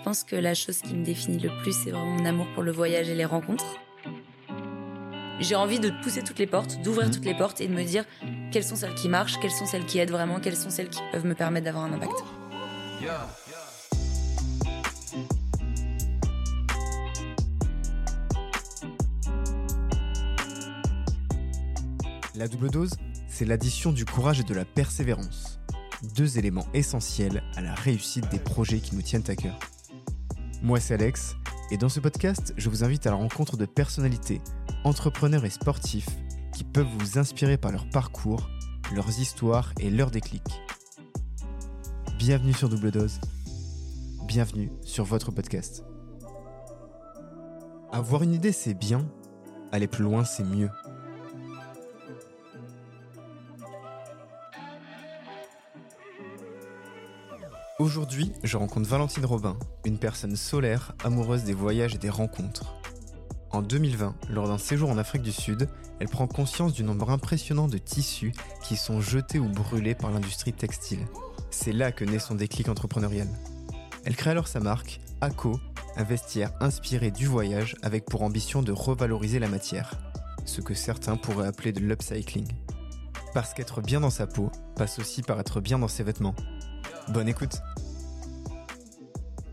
Je pense que la chose qui me définit le plus, c'est vraiment mon amour pour le voyage et les rencontres. J'ai envie de pousser toutes les portes, d'ouvrir Mhm. toutes les portes et de me dire quelles sont celles qui marchent, quelles sont celles qui aident vraiment, quelles sont celles qui peuvent me permettre d'avoir un impact. La double dose, c'est l'addition du courage et de la persévérance. Deux éléments essentiels à la réussite des projets qui nous tiennent à cœur. Moi, c'est Alex, et dans ce podcast, je vous invite à la rencontre de personnalités, entrepreneurs et sportifs qui peuvent vous inspirer par leur parcours, leurs histoires et leurs déclics. Bienvenue sur Double Dose. Bienvenue sur votre podcast. Avoir une idée, c'est bien. Aller plus loin, c'est mieux. Aujourd'hui, je rencontre Valentine Robin, une personne solaire, amoureuse des voyages et des rencontres. En 2020, lors d'un séjour en Afrique du Sud, elle prend conscience du nombre impressionnant de tissus qui sont jetés ou brûlés par l'industrie textile. C'est là que naît son déclic entrepreneurial. Elle crée alors sa marque, ACO, un vestiaire inspiré du voyage avec pour ambition de revaloriser la matière, ce que certains pourraient appeler de l'upcycling. Parce qu'être bien dans sa peau passe aussi par être bien dans ses vêtements. Bonne écoute.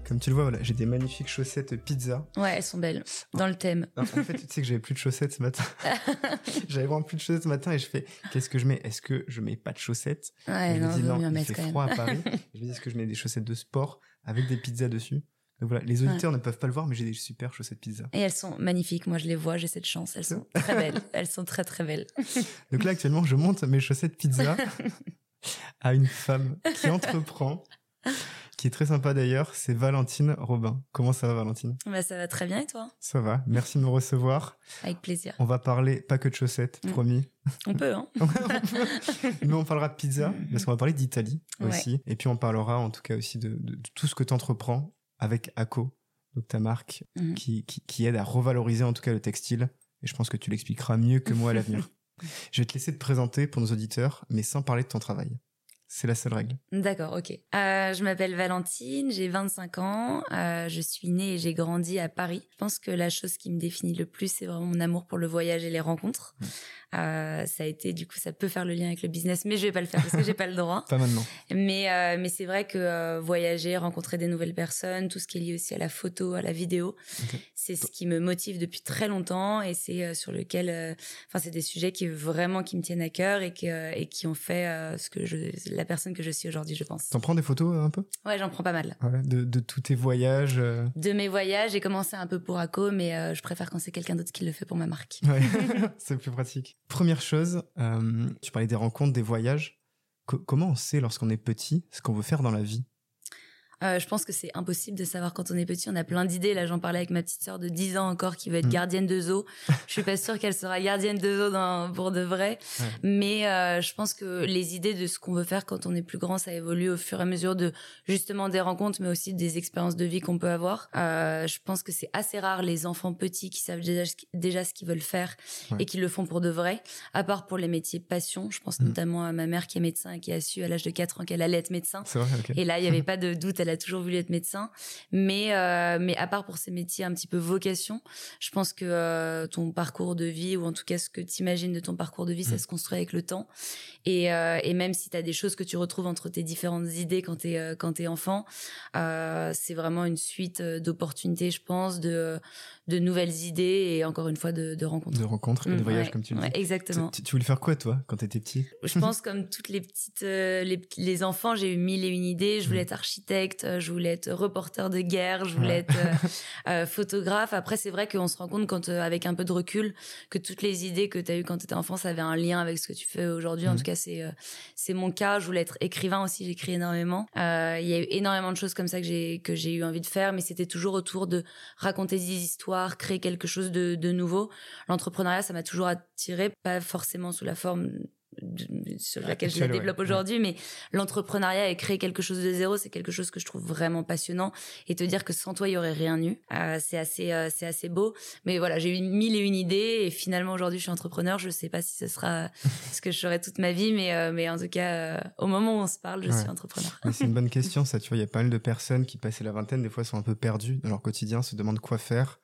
Comme tu le vois, voilà, j'ai des magnifiques chaussettes pizza. Ouais, elles sont belles. Dans le thème. En fait, tu sais que j'avais plus de chaussettes ce matin. j'avais vraiment plus de chaussettes ce matin et je fais, qu'est-ce que je mets? Est-ce que je mets pas de chaussettes? Ouais, je non, me dis non, il fait quand même. froid à Paris. je me dis, est-ce que je mets des chaussettes de sport avec des pizzas dessus? Donc voilà, les auditeurs ne peuvent pas le voir, mais j'ai des super chaussettes pizza. Et elles sont magnifiques. Moi, je les vois, j'ai cette chance. Elles sont très belles. Elles sont très, très belles. Donc là, actuellement, je monte mes chaussettes pizza à une femme qui entreprend, qui est très sympa d'ailleurs, c'est Valentine Robin. Comment ça va, Valentine? Bah, ça va très bien et toi? Ça va, merci de me recevoir. Avec plaisir. On va parler pas que de chaussettes, Mm. promis. On peut, hein Mais on parlera de pizza, parce qu'on va parler d'Italie Ouais. aussi. Et puis on parlera en tout cas aussi de, de- de tout ce que tu entreprends avec ACO, donc ta marque, qui, qui, qui aide à revaloriser en tout cas le textile. Et je pense que tu l'expliqueras mieux que moi à l'avenir. je vais te laisser te présenter pour nos auditeurs, mais sans parler de ton travail. C'est la seule règle. D'accord, ok. Euh, je m'appelle Valentine, j'ai 25 ans, euh, je suis née et j'ai grandi à Paris. Je pense que la chose qui me définit le plus, c'est vraiment mon amour pour le voyage et les rencontres. Euh, ça a été, du coup, ça peut faire le lien avec le business, mais je vais pas le faire parce que j'ai pas le droit. Pas maintenant. Mais, euh, mais c'est vrai que euh, voyager, rencontrer des nouvelles personnes, tout ce qui est lié aussi à la photo, à la vidéo, c'est ce qui me motive depuis très longtemps et c'est sur lequel, enfin, c'est des sujets qui vraiment qui me tiennent à cœur et qui, euh, et qui ont fait ce que je, la personne que je suis aujourd'hui, je pense. T'en prends des photos un peu? Ouais, j'en prends pas mal. Ouais, de, de tous tes voyages De mes voyages, j'ai commencé un peu pour ACO, mais je préfère quand c'est quelqu'un d'autre qui le fait pour ma marque. Ouais, c'est plus pratique. Première chose, euh, tu parlais des rencontres, des voyages. Co- comment on sait lorsqu'on est petit ce qu'on veut faire dans la vie? Euh, je pense que c'est impossible de savoir quand on est petit. On a plein d'idées. Là, j'en parlais avec ma petite sœur de 10 ans encore qui veut être Mm. gardienne de zoo. Je suis pas sûre qu'elle sera gardienne de zoo dans, pour de vrai. Ouais. Mais euh, je pense que les idées de ce qu'on veut faire quand on est plus grand, ça évolue au fur et à mesure de justement des rencontres, mais aussi des expériences de vie qu'on peut avoir. Euh, je pense que c'est assez rare les enfants petits qui savent déjà, ce qui- déjà ce qu'ils veulent faire Ouais. et qui le font pour de vrai. À part pour les métiers passion. Je pense Mm. notamment à ma mère qui est médecin et qui a su à l'âge de 4 ans qu'elle allait être médecin. Vrai. Et là, il y avait pas de doute, elle a toujours voulu être médecin. Mais, euh, mais à part pour ces métiers un petit peu vocation, je pense que euh, ton parcours de vie, ou en tout cas ce que tu imagines de ton parcours de vie, ça Mm. se construit avec le temps. Et, euh, et même si tu as des choses que tu retrouves entre tes différentes idées quand tu es, quand t'es enfant, c'est vraiment une suite d'opportunités, je pense, de, de nouvelles idées et encore une fois de, de rencontres. De rencontres et de Mm, voyages, ouais, comme tu le ouais, dis. exactement. Tu, tu voulais faire quoi, toi, quand t'étais petit? Je pense comme toutes les petites euh, les, les enfants, j'ai eu mille et une idées. Je voulais Mhm. être architecte, euh, je voulais être reporter de guerre, je voulais Ouais. être euh, euh, photographe. Après, c'est vrai qu'on se rend compte quand euh, avec un peu de recul que toutes les idées que tu as eues quand tu étais enfant, ça avait un lien avec ce que tu fais aujourd'hui. En Mhm. tout cas, c'est euh, c'est mon cas. Je voulais être écrivain aussi, j'écris énormément. Euh, Il y a eu énormément de choses comme ça que j'ai que j'ai eu envie de faire, mais c'était toujours autour de raconter des histoires, créer quelque chose de, de nouveau. L'entrepreneuriat, ça m'a toujours attiré, pas forcément sous la forme sur laquelle je la développe aujourd'hui, mais l'entrepreneuriat et créer quelque chose de zéro, c'est quelque chose que je trouve vraiment passionnant. Et te dire que sans toi, il y aurait rien eu, euh, c'est assez, euh, c'est assez beau. Mais voilà, j'ai eu mille et une idées et finalement aujourd'hui, je suis entrepreneur. Je sais pas si ce sera ce que je ferai toute ma vie, mais euh, mais en tout cas, au moment où on se parle, je suis entrepreneur. c'est une bonne question, ça. Tu vois, il y a pas mal de personnes qui passaient la vingtaine, des fois, sont un peu perdues dans leur quotidien, se demandent quoi faire,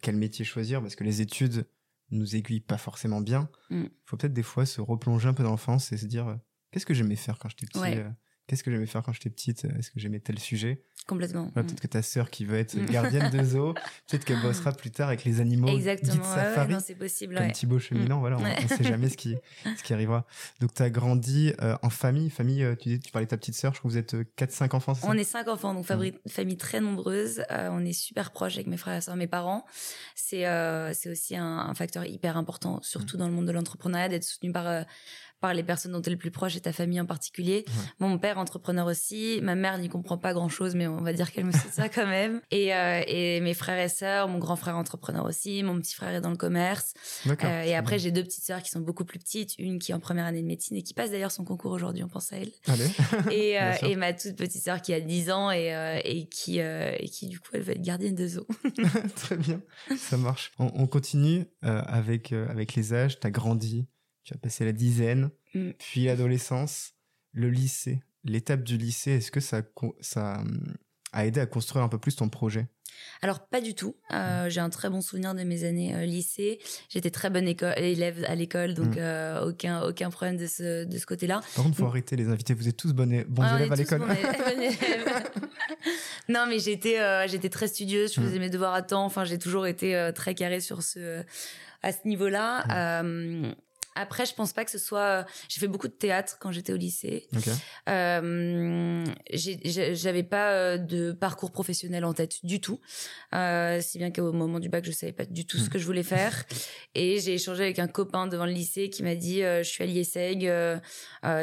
quel métier choisir, parce que les études nous aiguillent pas forcément bien. Il mm. faut peut-être des fois se replonger un peu dans l'enfance et se dire qu'est-ce que j'aimais faire quand j'étais petit qu'est-ce que j'aimais faire quand j'étais petite? Est-ce que j'aimais tel sujet? Complètement. Peut-être mm. que ta sœur qui veut être gardienne de zoo, peut-être qu'elle bossera plus tard avec les animaux. Exactement. safari, c'est possible. Comme Thibaut Cheminant, mm. voilà, on ne sait jamais ce qui, ce qui arrivera. Donc, tu as grandi euh, en famille. Famille, euh, tu, tu parlais de ta petite sœur, je crois que vous êtes 4-5 euh, enfants, On est 5 enfants, donc mm. famille très nombreuse. on est super proches avec mes frères et sœurs, mes parents. C'est c'est aussi un, un, facteur hyper important, surtout dans le monde de l'entrepreneuriat, d'être soutenu par par les personnes dont tu es le plus proche et ta famille en particulier. Mon père, entrepreneur aussi. Ma mère n'y comprend pas grand-chose, mais on va dire qu'elle me soutient quand même. Et, euh, et mes frères et sœurs, mon grand frère entrepreneur aussi. Mon petit frère est dans le commerce. Euh, et après, j'ai deux petites sœurs qui sont beaucoup plus petites. Une qui est en première année de médecine et qui passe d'ailleurs son concours aujourd'hui, on pense à elle. et, euh, et ma toute petite sœur qui a 10 ans et, et, qui, et qui, du coup, elle va être gardienne de zoo. Très bien, ça marche. On, on continue avec, avec les âges. Tu as grandi tu as passé la dizaine, mm. puis l'adolescence, le lycée. L'étape du lycée, est-ce que ça, ça hum, a aidé à construire un peu plus ton projet? Alors pas du tout. Euh, mm. J'ai un très bon souvenir de mes années euh, lycée. J'étais très bonne élève à l'école, donc mm. euh, aucun aucun problème de ce de ce côté-là. Par contre, faut arrêter les invités. Vous êtes tous bons ah, élèves à l'école. non, mais j'étais j'étais très studieuse. Je faisais mes devoirs à temps. Enfin, j'ai toujours été très carrée sur ce à ce niveau-là. Après, je pense pas que ce soit. Euh, j'ai fait beaucoup de théâtre quand j'étais au lycée. Euh, J'avais pas euh, de parcours professionnel en tête du tout, euh, si bien qu'au moment du bac, je savais pas du tout ce hmm. que je voulais faire. Et j'ai échangé avec un copain devant le lycée qui m'a dit euh, "Je suis à l'IESEG,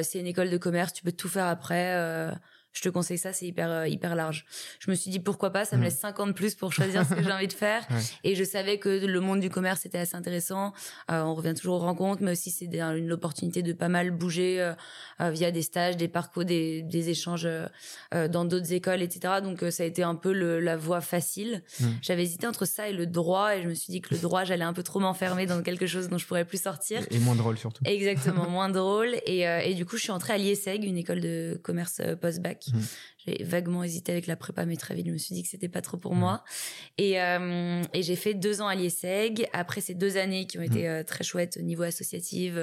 c'est une école de commerce, tu peux tout faire après." Je te conseille ça, c'est hyper euh, hyper large. Je me suis dit pourquoi pas, ça me mm. laisse 50 plus pour choisir ce que j'ai envie de faire. Et je savais que le monde du commerce était assez intéressant. Euh, on revient toujours aux rencontres, mais aussi c'est une opportunité de pas mal bouger euh, via des stages, des parcours, des, des échanges dans d'autres écoles, etc. Donc ça a été un peu le, la voie facile. Mm. J'avais hésité entre ça et le droit, et je me suis dit que le droit, j'allais un peu trop m'enfermer dans quelque chose dont je pourrais plus sortir. Et, moins drôle surtout. Exactement, moins drôle. Et, et du coup, je suis entrée à l'IESEG, une école de commerce post-bac. Mmh. J'ai vaguement hésité avec la prépa, mais très vite, je me suis dit que c'était pas trop pour mmh. moi. Et, euh, et j'ai fait deux ans à l'IESEG. Après ces deux années qui ont été mmh. euh, très chouettes au niveau associatif,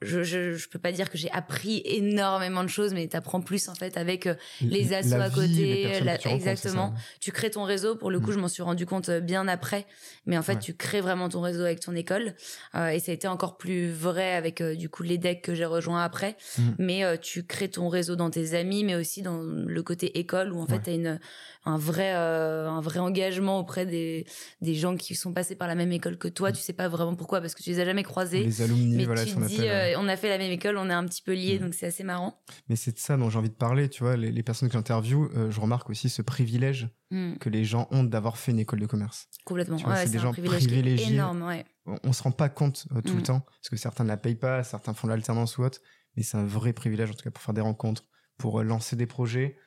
je, je, je peux pas dire que j'ai appris énormément de choses, mais tu apprends plus en fait avec euh, les assos à côté. exactement. Tu crées ton réseau. Pour le coup, je m'en suis rendu compte bien après. Mais en fait, tu crées vraiment ton réseau avec ton école. et ça a été encore plus vrai avec du coup les decks que j'ai rejoints après. Mais tu crées ton réseau dans tes amis, mais aussi dans le côté école où en fait tu as une un vrai euh, un vrai engagement auprès des des gens qui sont passés par la même école que toi, tu sais pas vraiment pourquoi parce que tu les as jamais croisés. Les alumni mais voilà, tu dis euh, on a fait la même école, on est un petit peu liés mm. donc c'est assez marrant. Mais c'est de ça dont j'ai envie de parler, tu vois, les, personnes que j'interviewe, euh, je remarque aussi ce privilège mm. que les gens ont d'avoir fait une école de commerce. Complètement. c'est des gens privilégiés. Énorme, ouais. On, se rend pas compte tout le mm. temps parce que certains ne la payent pas, certains font l'alternance ou autre, mais c'est un vrai privilège en tout cas pour faire des rencontres, pour lancer des projets,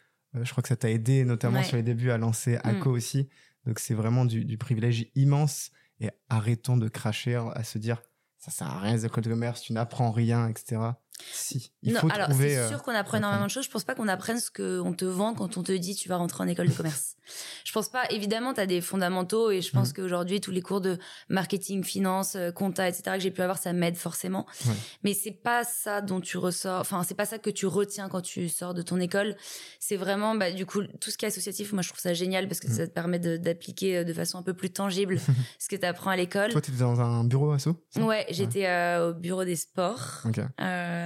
je crois que ça t'a aidé notamment sur les débuts à lancer mm. ACO aussi. Donc c'est vraiment du, du, privilège immense. Et arrêtons de cracher, à se dire ça sert à rien les écoles de commerce, tu n'apprends rien, etc. Si, il faut alors, C'est euh, sûr qu'on apprend énormément de choses. Je pense pas qu'on apprenne ce qu'on te vend quand on te dit tu vas rentrer en école de commerce. je pense pas. Évidemment, tu as des fondamentaux et je pense mm. qu'aujourd'hui, tous les cours de marketing, finance, euh, compta, etc. que j'ai pu avoir, ça m'aide forcément. Mais c'est pas ça dont tu ressors. Enfin, c'est pas ça que tu retiens quand tu sors de ton école. C'est vraiment, bah, du coup, tout ce qui est associatif. Moi, je trouve ça génial parce que mm. ça te permet d'appliquer euh, de, façon un peu plus tangible ce que tu apprends à l'école. Toi, tu étais dans un bureau asso Ouais, j'étais au bureau des sports. Euh,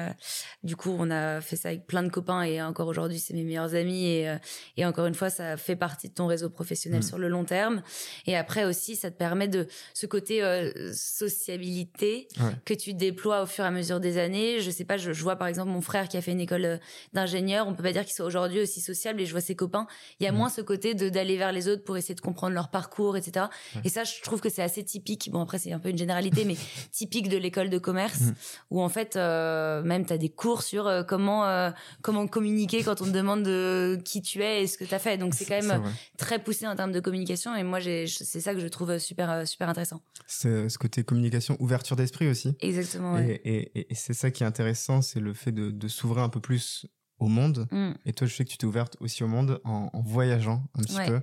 du coup, on a fait ça avec plein de copains et encore aujourd'hui, c'est mes meilleurs amis. Et, euh, et encore une fois, ça fait partie de ton réseau professionnel mm. sur le long terme. Et après aussi, ça te permet de ce côté euh, sociabilité que tu déploies au fur et à mesure des années. Je sais pas, je, vois par exemple mon frère qui a fait une école d'ingénieur. On peut pas dire qu'il soit aujourd'hui aussi sociable et je vois ses copains. Il y a mm. moins ce côté de d'aller vers les autres pour essayer de comprendre leur parcours, etc. Et ça, je trouve que c'est assez typique. Bon, après, c'est un peu une généralité, mais typique de l'école de commerce mm. où en fait, euh, même tu as des cours sur comment comment communiquer quand on te demande de qui tu es et ce que tu as fait. Donc c'est quand même très poussé en termes de communication et moi c'est ça que je trouve super super intéressant. Ce côté communication, ouverture d'esprit aussi. Exactement. Et, c'est ça qui est intéressant, c'est le fait de, s'ouvrir un peu plus au monde. Mm. Et toi, je sais que tu t'es ouverte aussi au monde en, voyageant un petit peu.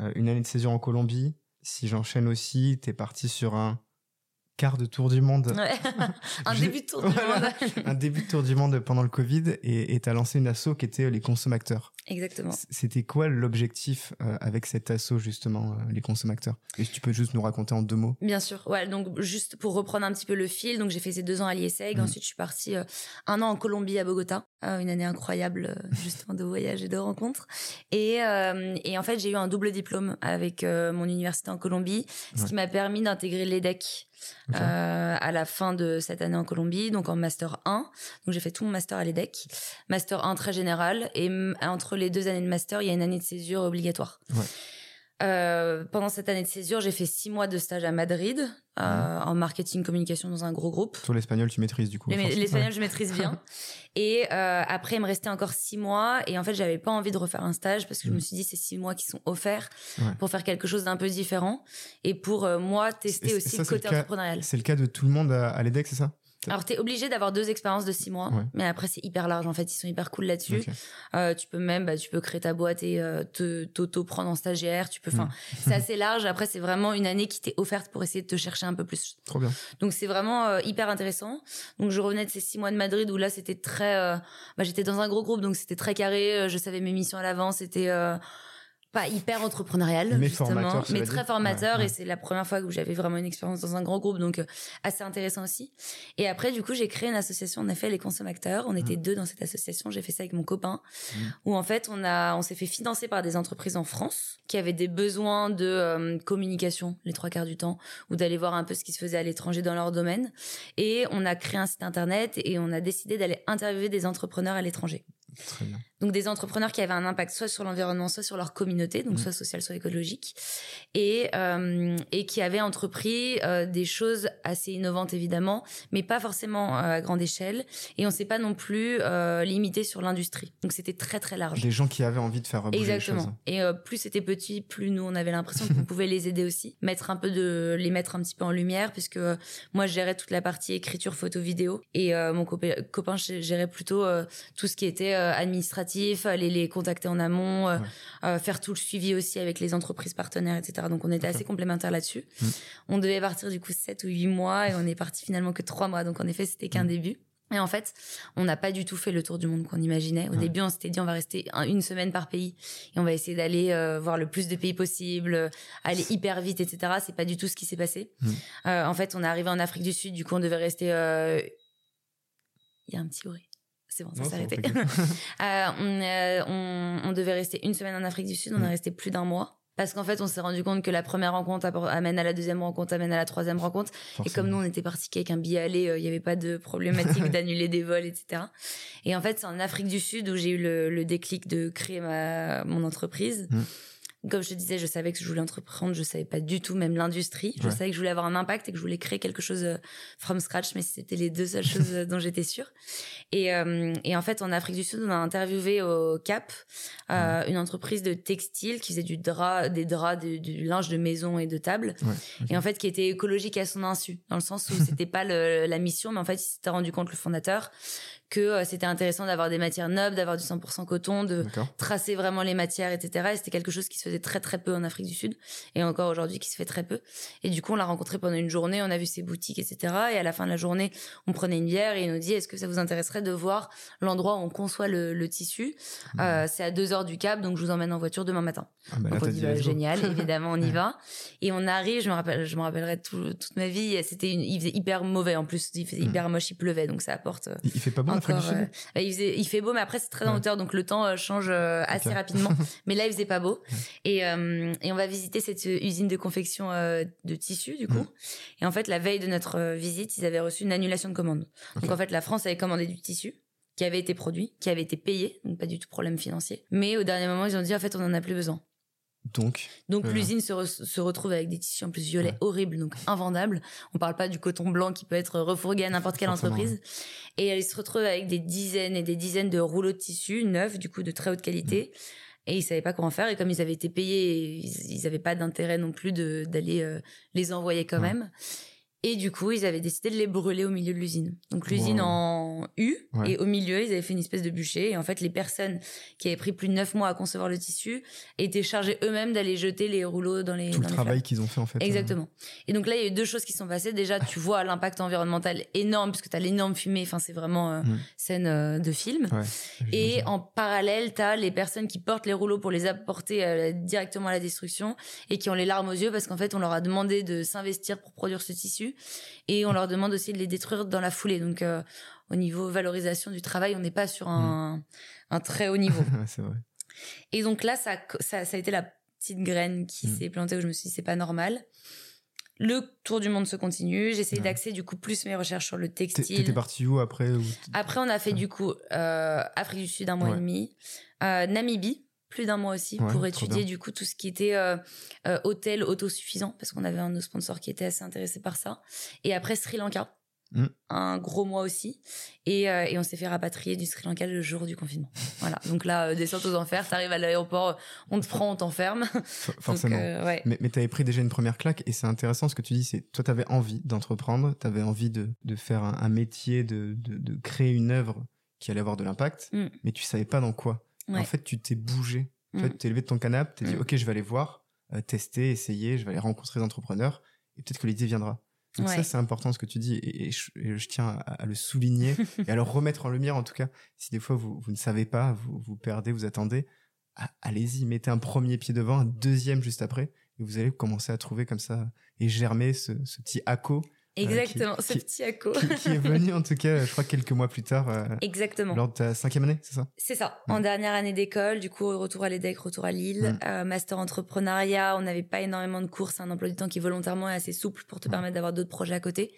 Euh, une année de césure en Colombie. Si j'enchaîne aussi, tu es parti sur un quart de tour du monde. un début de tour du monde. un début de tour du monde pendant le Covid et tu as lancé une asso qui était les consommateurs. Exactement. C'était quoi l'objectif euh, avec cet asso justement, euh, les consommateurs? Et tu peux juste nous raconter en deux mots? Bien sûr. Ouais, donc juste pour reprendre un petit peu le fil, donc j'ai fait ces deux ans à l'ISEG, mmh. ensuite je suis partie euh, un an en Colombie à Bogota, une année incroyable justement de voyage et de rencontres. Et, et en fait j'ai eu un double diplôme avec mon université en Colombie, ce qui m'a permis d'intégrer l'EDEC. Euh, à la fin de cette année en Colombie, donc en master 1. Donc j'ai fait tout mon master à l'EDEC, master 1 très général, et entre les deux années de master, il y a une année de césure obligatoire. Ouais. Euh, pendant cette année de césure, j'ai fait six mois de stage à Madrid euh, mhm. en marketing communication dans un gros groupe. Sur l'espagnol, tu maîtrises du coup. L'espagnol, je maîtrise bien. Et euh, après, il me restait encore six mois. Et en fait, j'avais pas envie de refaire un stage parce que je me mhm. suis dit, c'est six mois qui sont offerts pour faire quelque chose d'un peu différent et pour moi tester aussi le côté entrepreneurial. C'est le cas de tout le monde à, à l'EDEC, c'est ça? Alors, tu es obligé d'avoir deux expériences de six mois, mais après, c'est hyper large. En fait, ils sont hyper cool là-dessus. Euh, tu peux même, bah, tu peux créer ta boîte et euh, te t'auto-prendre en stagiaire. Tu peux, enfin, mm. c'est assez large. Après, c'est vraiment une année qui t'est offerte pour essayer de te chercher un peu plus. Trop bien. Donc, c'est vraiment euh, hyper intéressant. Donc, je revenais de ces six mois de Madrid où là, c'était très, bah, j'étais dans un gros groupe, donc c'était très carré. Je savais mes missions à l'avance. C'était pas hyper entrepreneurial mais justement mais très formateur et c'est la première fois que j'avais vraiment une expérience dans un grand groupe donc euh, assez intéressant aussi. Et après du coup j'ai créé une association on a fait les consommateurs on était mmh. deux dans cette association. J'ai fait ça avec mon copain mmh. où en fait on a on s'est fait financer par des entreprises en France qui avaient des besoins de euh, communication les trois quarts du temps ou d'aller voir un peu ce qui se faisait à l'étranger dans leur domaine. Et on a créé un site internet et on a décidé d'aller interviewer des entrepreneurs à l'étranger donc des entrepreneurs qui avaient un impact soit sur l'environnement, soit sur leur communauté, donc mmh. soit social, soit écologique, et euh, et qui avaient entrepris euh, des choses assez innovantes évidemment, mais pas forcément euh, à grande échelle. Et on s'est pas non plus limité sur l'industrie. Donc c'était très très large. Des gens qui avaient envie de faire bouger Exactement. Les choses. Et plus c'était petit, plus nous on avait l'impression qu'on pouvait les aider aussi, mettre un peu de les mettre un petit peu en lumière, puisque moi je gérais toute la partie écriture, photo, vidéo, et mon copain, copain gérait plutôt tout ce qui était administratif, aller les contacter en amont, euh, euh, faire tout le suivi aussi avec les entreprises partenaires, etc. Donc on était assez complémentaires là-dessus. Mm. On devait partir du coup 7 ou 8 mois et on est parti finalement que 3 mois. Donc en effet, c'était qu'un mm. début. Et en fait, on n'a pas du tout fait le tour du monde qu'on imaginait. Au début, on s'était dit on va rester une semaine par pays et on va essayer d'aller euh, voir le plus de pays possible, aller hyper vite, etc. C'est pas du tout ce qui s'est passé. Mm. en fait, on est arrivé en Afrique du Sud, du coup, on devait rester. Il y a un petit bruit. C'est bon, ça s'est arrêté. Euh, euh, on, on, devait rester une semaine en Afrique du Sud, on est mm. resté plus d'un mois. Parce qu'en fait, on s'est rendu compte que la première rencontre amène à la deuxième rencontre, amène à la troisième rencontre. Et comme nous, on était partis avec un billet aller, euh, il n'y avait pas de problématique d'annuler des vols, etc. Et en fait, c'est en Afrique du Sud où j'ai eu le, déclic de créer ma, mon entreprise. Mm comme je te disais, je savais que je voulais entreprendre, je savais pas du tout même l'industrie. Je savais que je voulais avoir un impact et que je voulais créer quelque chose euh, from scratch, mais c'était les deux seules choses euh, dont j'étais sûre. Et, euh, et, en fait, en Afrique du Sud, on a interviewé au Cap euh, une entreprise de textile qui faisait du drap, des draps, du, linge de maison et de table, et en fait qui était écologique à son insu, dans le sens où c'était pas le, la mission, mais en fait il s'était rendu compte le fondateur que euh, c'était intéressant d'avoir des matières nobles, d'avoir du 100% coton, de tracer vraiment les matières, etc. Et c'était quelque chose qui se faisait très très peu en Afrique du Sud et encore aujourd'hui qui se fait très peu. Et du coup, on l'a rencontré pendant une journée, on a vu ses boutiques, etc. Et à la fin de la journée, on prenait une bière et il nous dit est-ce que ça vous intéresserait de voir l'endroit où on conçoit le, tissu? Mmh. euh, C'est à deux heures du Cap, donc je vous emmène en voiture demain matin. Ah bah donc on dit, bah, génial, évidemment, on y va. Et on arrive, je me rappelle, je me rappellerai toute ma vie. C'était, il faisait hyper mauvais en plus, il faisait mmh. hyper moche, il pleuvait, donc ça apporte. Il fait pas bon euh, bah, il, faisait, il fait beau, mais après c'est très en hauteur, donc le temps euh, change euh, assez rapidement. mais là, il faisait pas beau. Et, et on va visiter cette usine de confection de tissus, du coup. Et en fait, la veille de notre visite, ils avaient reçu une annulation de commande. Donc en fait, la France avait commandé du tissu qui avait été produit, qui avait été payé, donc pas du tout problème financier. Mais au dernier moment, ils ont dit en fait, on en a plus besoin. Donc, Donc Euh. l'usine se, re- se retrouve avec des tissus en plus violets Ouais. horribles, donc invendables. On parle pas du coton blanc qui peut être refourgué à n'importe quelle entreprise. Et elle se retrouve avec des dizaines et des dizaines de rouleaux de tissu neufs, du coup de très haute qualité. Mm. Et ils savaient pas quoi en faire. Et comme ils avaient été payés, ils, ils avaient pas d'intérêt non plus d'aller euh, les envoyer quand Ouais. même. Et du coup, ils avaient décidé de les brûler au milieu de l'usine. Donc l'usine Wow. en U, Ouais. et au milieu, ils avaient fait une espèce de bûcher. Et en fait, les personnes qui avaient pris plus de neuf mois à concevoir le tissu étaient chargées eux-mêmes d'aller jeter les rouleaux dans les tout le les travail qu'ils ont fait en fait. euh, Exactement. Et donc là, il y a eu deux choses qui sont passées. Déjà, tu vois l'impact environnemental énorme, puisque tu as l'énorme fumée. Enfin, c'est vraiment euh, Mm. scène euh, de film. Ouais, Et en parallèle, tu as les personnes qui portent les rouleaux pour les apporter directement à la destruction et qui ont les larmes aux yeux parce qu'en fait, on leur a demandé de s'investir pour produire ce tissu et on leur demande aussi de les détruire dans la foulée. Donc, euh, au niveau valorisation du travail, on n'est pas sur un, un très haut niveau. Ouais, c'est vrai. Et donc là, ça, ça, ça a été la petite graine qui Mm. s'est plantée où je me suis dit, c'est pas normal. Le tour du monde se continue. J'essaie Ouais. d'axer du coup plus mes recherches sur le textile. T'étais parti où après Après, on a fait Ouais. du coup euh, Afrique du Sud un mois Ouais. et demi, euh, Namibie plus d'un mois aussi Ouais, pour étudier du coup tout ce qui était euh, euh, hôtel autosuffisant parce qu'on avait un de nos sponsors qui était assez intéressé par ça. Et après Sri Lanka, Mm. un gros mois aussi, et, euh, et on s'est fait rapatrier du Sri Lanka le jour du confinement. voilà. Donc là, euh, descente aux enfers, t'arrives à l'aéroport, on te prend, on t'enferme. For- Donc, forcément. euh, ouais. Mais, mais tu avais pris déjà une première claque et c'est intéressant ce que tu dis, c'est toi tu avais envie d'entreprendre, tu avais envie de, de faire un, un métier, de, de, de créer une œuvre qui allait avoir de l'impact, Mm. mais tu savais pas dans quoi. Ouais. En fait, tu t'es bougé. En fait, Mm. tu t'es levé de ton canapé, t'es dit Mm. ok, je vais aller voir, euh, tester, essayer, je vais aller rencontrer des entrepreneurs et peut-être que l'idée viendra. Donc Ouais. ça, c'est important ce que tu dis et, et je, et je tiens à, à le souligner et à le remettre en lumière en tout cas. Si des fois vous, vous ne savez pas, vous, vous perdez, vous attendez, allez-y, mettez un premier pied devant, un deuxième juste après et vous allez commencer à trouver comme ça et germer ce, ce petit ACO Exactement, qui- ce qui- petit acco. qui, qui est venu en tout cas, je crois, quelques mois plus tard, euh, Exactement. lors de ta cinquième année, c'est ça? C'est ça. Ouais. En dernière année d'école, du coup, retour à l'EDEC, retour à Lille, euh, master entrepreneuriat. On n'avait pas énormément de cours. C'est un emploi du temps qui volontairement est assez souple pour te Ouais. permettre d'avoir d'autres projets à côté.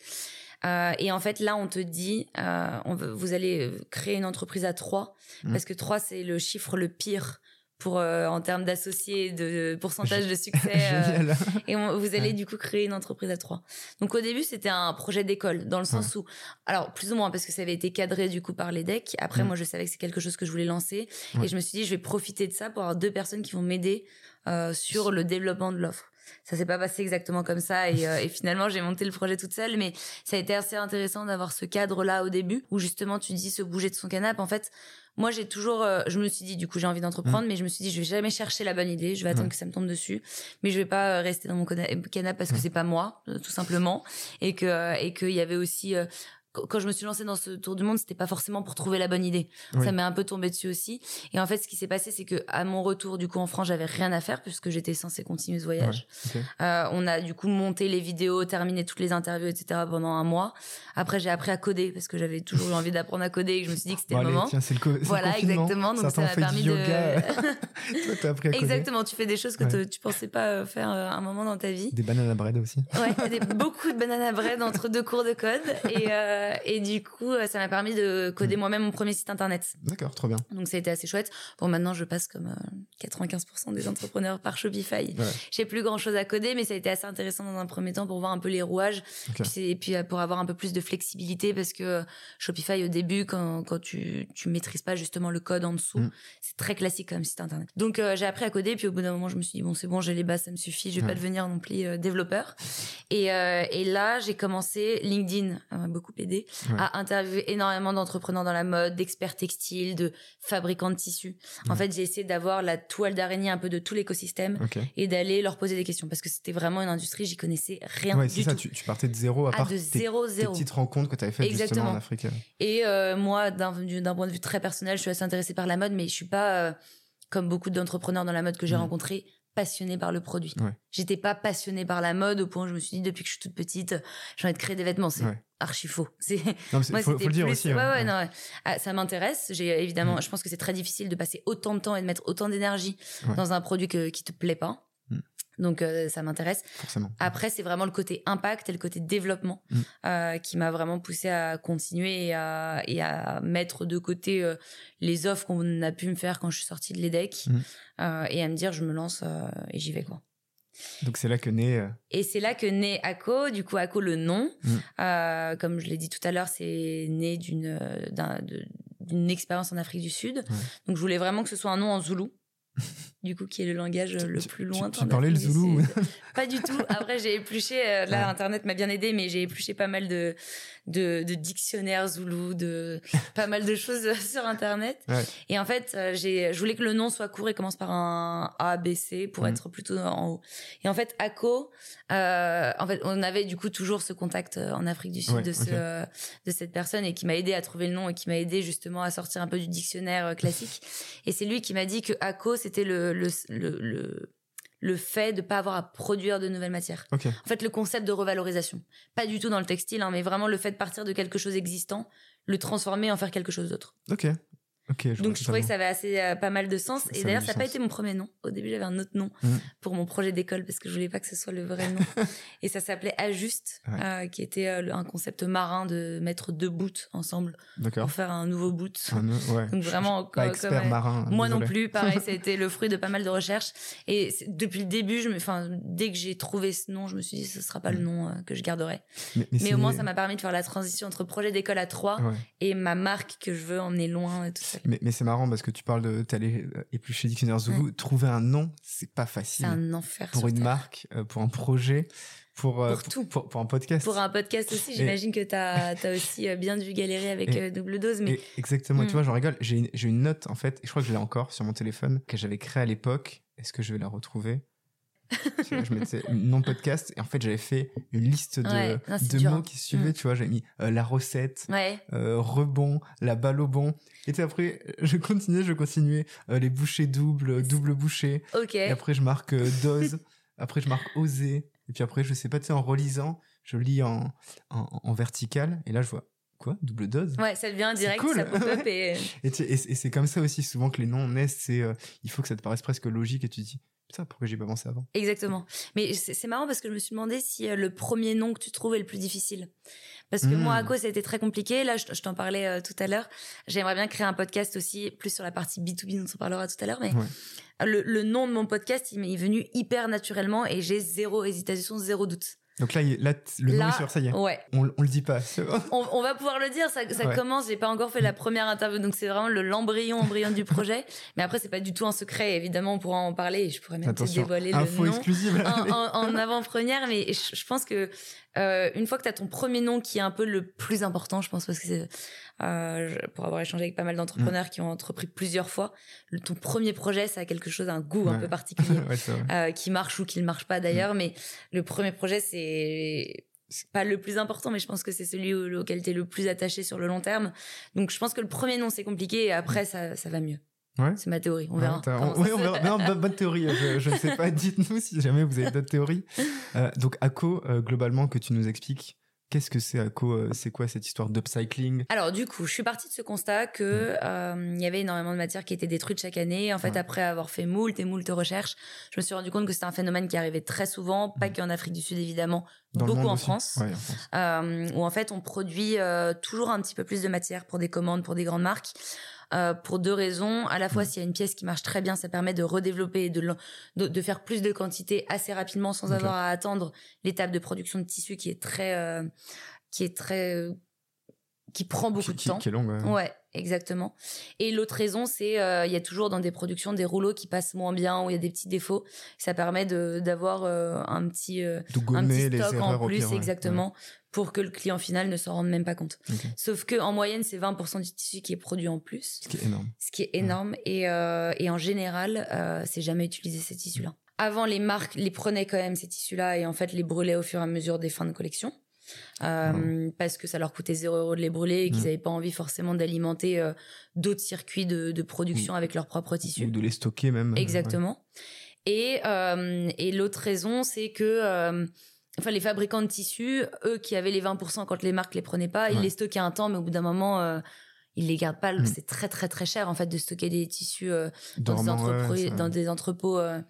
Euh, et en fait, là, on te dit, euh, on veut, vous allez euh, créer une entreprise à trois, Mm. parce que trois, c'est le chiffre le pire pour euh, en termes d'associés, de pourcentage de succès. euh, et on- vous allez Ouais. du coup créer une entreprise à trois. Donc au début, c'était un projet d'école, dans le sens où, alors plus ou moins parce que ça avait été cadré du coup par les decks. Après, Mm. moi, je savais que c'est quelque chose que je voulais lancer, et je me suis dit, je vais profiter de ça pour avoir deux personnes qui vont m'aider euh, sur le développement de l'offre. Ça s'est pas passé exactement comme ça, et, euh, et finalement, j'ai monté le projet toute seule, mais ça a été assez intéressant d'avoir ce cadre-là au début, où justement, tu dis se bouger de son canapé. En fait, moi, j'ai toujours, euh, je me suis dit, du coup, j'ai envie d'entreprendre, mais je me suis dit, je vais jamais chercher la bonne idée, je vais attendre que ça me tombe dessus, mais je vais pas euh, rester dans mon cana- canapé parce que c'est pas moi, euh, tout simplement, et que euh, et qu'il y avait aussi euh, quand je me suis lancée dans ce tour du monde, c'était pas forcément pour trouver la bonne idée. Oui. Ça m'est un peu tombé dessus aussi. Et en fait, ce qui s'est passé, c'est que à mon retour, du coup, en France, j'avais rien à faire puisque j'étais censée continuer ce voyage. Euh, on a du coup monté les vidéos, terminé toutes les interviews, etc. pendant un mois. Après, j'ai appris à coder parce que j'avais toujours envie d'apprendre à coder et que je me suis dit que c'était Bon, le allez, moment. tiens, c'est le, co- c'est le Voilà, exactement. Donc ça m'a permis du de. yoga. Toi, t'as appris à coder. Exactement, tu fais des choses que Ouais. tu pensais pas euh, faire euh, un moment dans ta vie. Des bananes bread aussi. Ouais, des- beaucoup de banana bread entre deux cours de code. Et, euh, et du coup, euh, ça m'a permis de coder moi-même mon premier site internet. D'accord, trop bien. Donc ça a été assez chouette. Bon, maintenant, je passe comme euh, 95% des entrepreneurs par Shopify. Ouais. J'ai plus grand chose à coder, mais ça a été assez intéressant dans un premier temps pour voir un peu les rouages. Puis Et puis euh, pour avoir un peu plus de flexibilité parce que euh, Shopify au début, quand, quand tu, tu maîtrises pas justement le code en dessous, Mm. c'est très classique comme site internet. Donc euh, j'ai appris à coder, puis au bout d'un moment, je me suis dit, bon, c'est bon, j'ai les bases, ça me suffit, je vais Ouais. pas devenir non plus euh, développeur. Et, euh, et là, j'ai commencé, LinkedIn ça m'a beaucoup aidé, Ouais. à interviewer énormément d'entrepreneurs dans la mode, d'experts textiles, de fabricants de tissus. En Ouais. fait, j'ai essayé d'avoir la toile d'araignée un peu de tout l'écosystème et d'aller leur poser des questions parce que c'était vraiment une industrie, j'y connaissais rien Ouais, du c'est ça, tout. tu, tu partais de zéro à Ah, part de tes, zéro, tes zéro. petites rencontres que tu avais faites justement en Afrique. Et euh, moi, d'un du- d'un point de vue très personnel, je suis assez intéressée par la mode, mais je suis pas, euh, comme beaucoup d'entrepreneurs dans la mode que j'ai Mhm. rencontrés, passionnée par le produit. Ouais. J'étais pas passionnée par la mode au point où je me suis dit, depuis que je suis toute petite, j'ai envie de créer des vêtements. C'est Ouais. archi faux. C'est faut, faut le dire plus- aussi. Ouais, hein. ouais, non. Ah, ça m'intéresse. J'ai évidemment, Mhm. je pense que c'est très difficile de passer autant de temps et de mettre autant d'énergie dans un produit que, qui te plaît pas. Donc euh, ça m'intéresse. Forcément. Après, c'est vraiment le côté impact et le côté développement Mm. euh, qui m'a vraiment poussé à continuer et à, et à mettre de côté euh, les offres qu'on a pu me faire quand je suis sortie de l'EDEC Mm. et à me dire je me lance et j'y vais quoi. Donc c'est là que naît. euh, Et c'est là que naît ACO. Du coup, ACO, le nom, Mm. euh, comme je l'ai dit tout à l'heure, c'est né d'une d'un- d'une expérience en Afrique du Sud. Donc, je voulais vraiment que ce soit un nom en zoulou. du coup, qui est le langage euh, le tu- plus tu- lointain. tu parlais le zoulou. Pas du tout. Après, j'ai épluché. euh, là, Ouais. Internet m'a bien aidé, mais j'ai épluché pas mal de, de, de dictionnaires zoulou, de pas mal de choses sur Internet. Ouais. Et en fait, euh, j'ai, je voulais que le nom soit court et commence par un A, B, C pour Mhm. être plutôt en haut. Et en fait, ACO, euh, en fait, on avait du coup toujours ce contact en Afrique du Sud Ouais, de, ce, de cette personne et qui m'a aidé à trouver le nom et qui m'a aidé justement à sortir un peu du dictionnaire classique. et c'est lui qui m'a dit que ACO, c'était le, le, le, le, le fait de pas avoir à produire de nouvelles matières. Ok. En fait, le concept de revalorisation. Pas du tout dans le textile, hein, mais vraiment le fait de partir de quelque chose existant, le transformer en faire quelque chose d'autre. Ok. Je Donc je trouvais que ça avait assez euh, pas mal de sens. Ça Et d'ailleurs, ça n'a pas été mon premier nom. Au début, j'avais un autre nom Mhm. pour mon projet d'école parce que je voulais pas que ce soit le vrai nom. et ça s'appelait Ajuste, Ouais. euh, qui était euh, un concept marin de mettre deux boots ensemble pour faire un nouveau boot. Un ouais. Donc vraiment, Pas comme- expert comme- marin. moi non plus, pareil, ça a été le fruit de pas mal de recherches. Et depuis le début, je me, enfin, dès que j'ai trouvé ce nom, je me suis dit, ce sera pas le Mhm. nom que je garderai. Mais, au moins, ça m'a permis de faire la transition entre projet d'école à trois Ouais. et ma marque que je veux emmener loin et tout ça. Mais, mais c'est marrant parce que tu parles de t'aller euh, éplucher Dictionnaire Zoulou. Trouver un nom, c'est pas C'est facile. un enfer. Pour une Terre. marque, euh, pour un projet, pour, euh, Pour tout. pour, pour un podcast. Pour un podcast aussi, j'imagine que t'as as aussi bien dû galérer avec Et- double dose, mais exactement, tu vois, j'en rigole. J'ai une, note, en fait, et je crois que je l'ai encore sur mon téléphone, que j'avais créée à l'époque. Est-ce que je vais la retrouver? Tu Je mettais nom podcast, et en fait, j'avais fait une liste de, Ouais, non, c'est de dur, mots hein. qui suivaient, Mm. tu vois. J'avais mis euh, la recette, ouais, euh, rebond, la balle au bon. Et puis après, je continuais, je continuais euh, les bouchées doubles, double bouchée. ok. Et après, je marque dose. après, je marque oser. Et puis après, je sais pas, tu sais, en relisant, je lis en, en, en vertical. Et là, je vois, quoi? Double dose? Ouais, ça devient direct, cool. ça pop-up et Et, et- c'est comme ça aussi souvent que les noms naissent. C'est, il faut que ça te paraisse presque logique et tu dis, putain, pourquoi j'ai pas pensé avant exactement. Mais c'est marrant parce que je me suis demandé si euh, le premier nom que tu trouves est le plus difficile. Parce que moi, à cause, ça a été très compliqué. Là, je, je t'en parlais euh, tout à l'heure. J'aimerais bien créer un podcast aussi, plus sur la partie B2B, dont on parlera tout à l'heure. Mais Ouais. le, le nom de mon podcast, il m'est venu hyper naturellement et j'ai zéro hésitation, zéro doute. Donc là, là le nom Là, est sûr, ça y est. Ouais, On, on le dit pas. on, on va pouvoir le dire, ça, ça Ouais. commence, j'ai pas encore fait la première interview, donc c'est vraiment le l'embryon embryon du projet. Mais après, c'est pas du tout un secret, évidemment, on pourra en parler et je pourrais même te dévoiler info le nom exclusive. en, en- en avant-première. Mais je, je pense que euh, une fois que tu as ton premier nom qui est un peu le plus important, je pense, parce que c'est, euh, pour avoir échangé avec pas mal d'entrepreneurs qui ont entrepris plusieurs fois, le- ton premier projet, ça a quelque chose, un goût un peu particulier. ouais, euh, qui marche ou qui ne marche pas d'ailleurs, mais le premier projet, c'est c'est pas le plus important, mais je pense que c'est celui au- auquel tu es le plus attaché sur le long terme. Donc je pense que le premier nom, c'est compliqué et après, ça, ça va mieux. Ouais. C'est ma théorie, on verra. comment on- ouais, verra. Non, bonne, bonne théorie. Je, je ne sais pas. Dites-nous si jamais vous avez d'autres théories. Euh, donc, ACO, euh, globalement, que tu nous expliques, qu'est-ce que c'est ACO euh, C'est quoi cette histoire d'upcycling? Alors du coup, je suis partie de ce constat que euh, il y avait énormément de matières qui étaient détruites chaque année. En fait, Ouais. après avoir fait moult et moult recherches, je me suis rendu compte que c'était un phénomène qui arrivait très souvent, pas qu'en Afrique du Sud évidemment, Dans beaucoup en France. Ouais, en France. euh, où en fait on produit euh, toujours un petit peu plus de matière pour des commandes, pour des grandes marques. Euh, pour deux raisons. À la fois, Mm. s'il y a une pièce qui marche très bien, ça permet de redévelopper et de, de, de faire plus de quantité assez rapidement sans avoir à attendre l'étape de production de tissu qui est très, euh, qui est très, euh, qui prend beaucoup Qui- de temps. Qui est longue. ouais. Ouais, exactement. Et l'autre raison, c'est euh, il y a toujours dans des productions des rouleaux qui passent moins bien ou il y a des petits défauts. Ça permet d'avoir euh, un petit euh, un petit stock en plus pire, ouais. Pour que le client final ne s'en rende même pas compte. Sauf que en moyenne, c'est 20% du tissu qui est produit en plus, Ce qui est énorme. ce qui est énorme et euh, et en général, euh, c'est jamais utilisé ces tissus-là. Avant, les marques les prenaient quand même ces tissus-là et en fait les brûlaient au fur et à mesure des fins de collection. Euh, parce que ça leur coûtait 0 euros de les brûler et qu'ils n'avaient pas envie forcément d'alimenter euh, d'autres circuits de, de production avec leurs propres tissus. Ou de les stocker même. Exactement. Et, euh, et l'autre raison, c'est que enfin, les fabricants de tissus, eux qui avaient les 20% quand les marques les prenaient pas, ils Ouais. les stockaient un temps, mais au bout d'un moment, euh, ils les gardent pas. Mm. C'est très très très cher en fait de stocker des tissus euh, dans, des ouais, dans des entrepôts euh,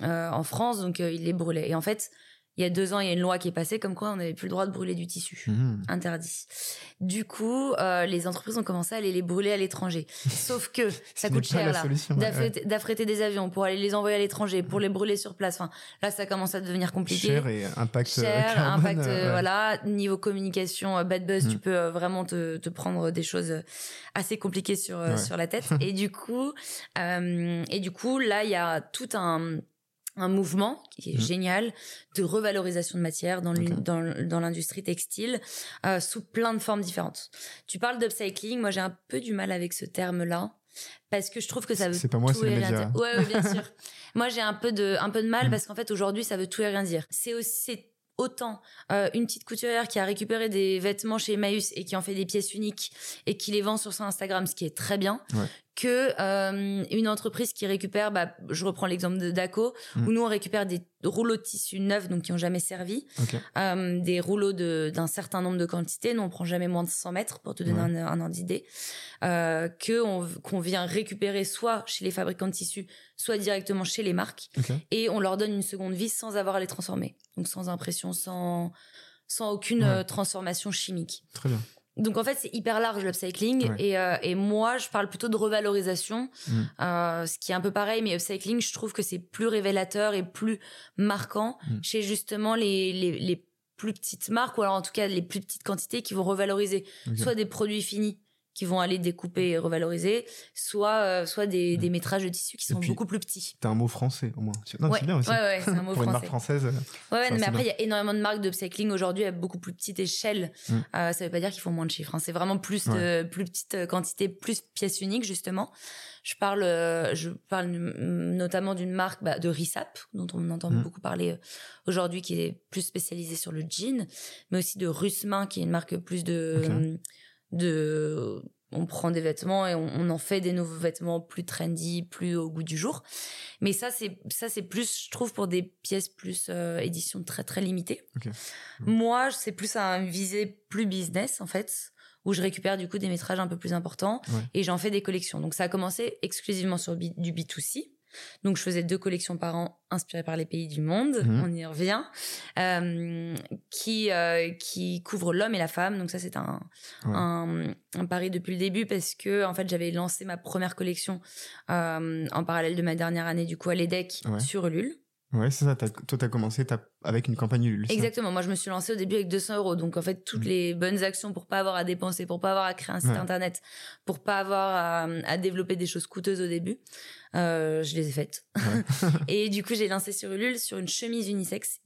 en France, donc il les brûlait. Et en fait, il y a deux ans, il y a une loi qui est passée comme quoi on n'avait plus le droit de brûler du tissu. Mmh. Interdit. Du coup, euh, les entreprises ont commencé à aller les brûler à l'étranger. Sauf que ça coûte cher là, d'affréter des avions pour aller les envoyer à l'étranger, pour les brûler sur place. Enfin, là, ça commence à devenir compliqué. Cher et impact. Cher, carbone, impact, euh, voilà. Niveau communication, euh, bad buzz, tu mmh. peux vraiment te, te, prendre des choses assez compliquées sur sur la tête. et du coup, et du coup, là, il y a tout un un mouvement qui est mmh. génial de revalorisation de matière dans l'industrie textile euh, sous plein de formes différentes. Tu parles d'upcycling, moi j'ai un peu du mal avec ce terme-là parce que je trouve que ça veut c'est pas moi c'est les médias ouais, bien sûr. Moi j'ai un peu de un peu de mal mmh. parce qu'en fait aujourd'hui ça veut tout et rien dire. C'est aussi autant euh, une petite couturière qui a récupéré des vêtements chez Emmaüs et qui en fait des pièces uniques et qui les vend sur son Instagram, ce qui est très bien, que euh, une entreprise qui récupère, bah, je reprends l'exemple de Daco, mm. où nous on récupère des rouleaux de tissu neufs, donc qui ont jamais servi, euh, des rouleaux d'un certain nombre de quantités, nous on prend jamais moins de 100 mètres pour te donner un, un ordre d'idée, euh, que on, qu'on vient récupérer soit chez les fabricants de tissus, soit directement chez les marques, et on leur donne une seconde vie sans avoir à les transformer, donc sans impression, sans sans aucune euh, transformation chimique. Très bien. Donc en fait c'est hyper large l'upcycling et, euh, et moi je parle plutôt de revalorisation, mm. euh, ce qui est un peu pareil mais upcycling je trouve que c'est plus révélateur et plus marquant mm. chez justement les, les, les plus petites marques ou alors en tout cas les plus petites quantités qui vont revaloriser soit des produits finis qui vont aller découper et revaloriser, soit euh, soit des, des, métrages de tissu qui sont beaucoup plus petits. T'as un mot français au moins. Non, c'est bien aussi. Ouais, ouais, c'est un mot Pour français. une marque française. Euh, ouais, mais après il y a énormément de marques d'upcycling aujourd'hui à beaucoup plus petite échelle. Mm. Euh, ça veut pas dire qu'ils font moins de chiffres. Hein. C'est vraiment plus de, plus petite quantité, plus pièces uniques justement. Je parle, euh, je parle notamment d'une marque bah, de Risap, dont on entend mm. beaucoup parler aujourd'hui, qui est plus spécialisée sur le jean, mais aussi de Rusmin, qui est une marque plus de de on prend des vêtements et on, en fait des nouveaux vêtements plus trendy, plus au goût du jour. Mais ça c'est ça c'est plus je trouve pour des pièces plus euh, édition très très limitée. Moi, c'est plus un visé plus business en fait où je récupère du coup des métrages un peu plus importants et j'en fais des collections. Donc ça a commencé exclusivement sur du B2C donc je faisais deux collections par an inspirées par les pays du monde, mhm. on y revient, euh, qui euh, qui couvrent l'homme et la femme. Donc ça c'est un, un, pari depuis le début parce que en fait j'avais lancé ma première collection euh, en parallèle de ma dernière année du coup à l'EDEC sur Ulule. Ouais, c'est ça. toi, tu as commencé avec une campagne Ulule. Exactement. Moi, je me suis lancée au début avec 200 euros. Donc, en fait, toutes mm. les bonnes actions pour pas avoir à dépenser, pour pas avoir à créer un site internet, pour pas avoir à, développer des choses coûteuses au début, euh, je les ai faites. et du coup, j'ai lancé sur Ulule sur une chemise unisex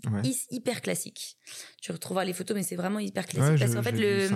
hyper classique. Tu retrouveras les photos, mais c'est vraiment hyper classique parce qu'en fait, le,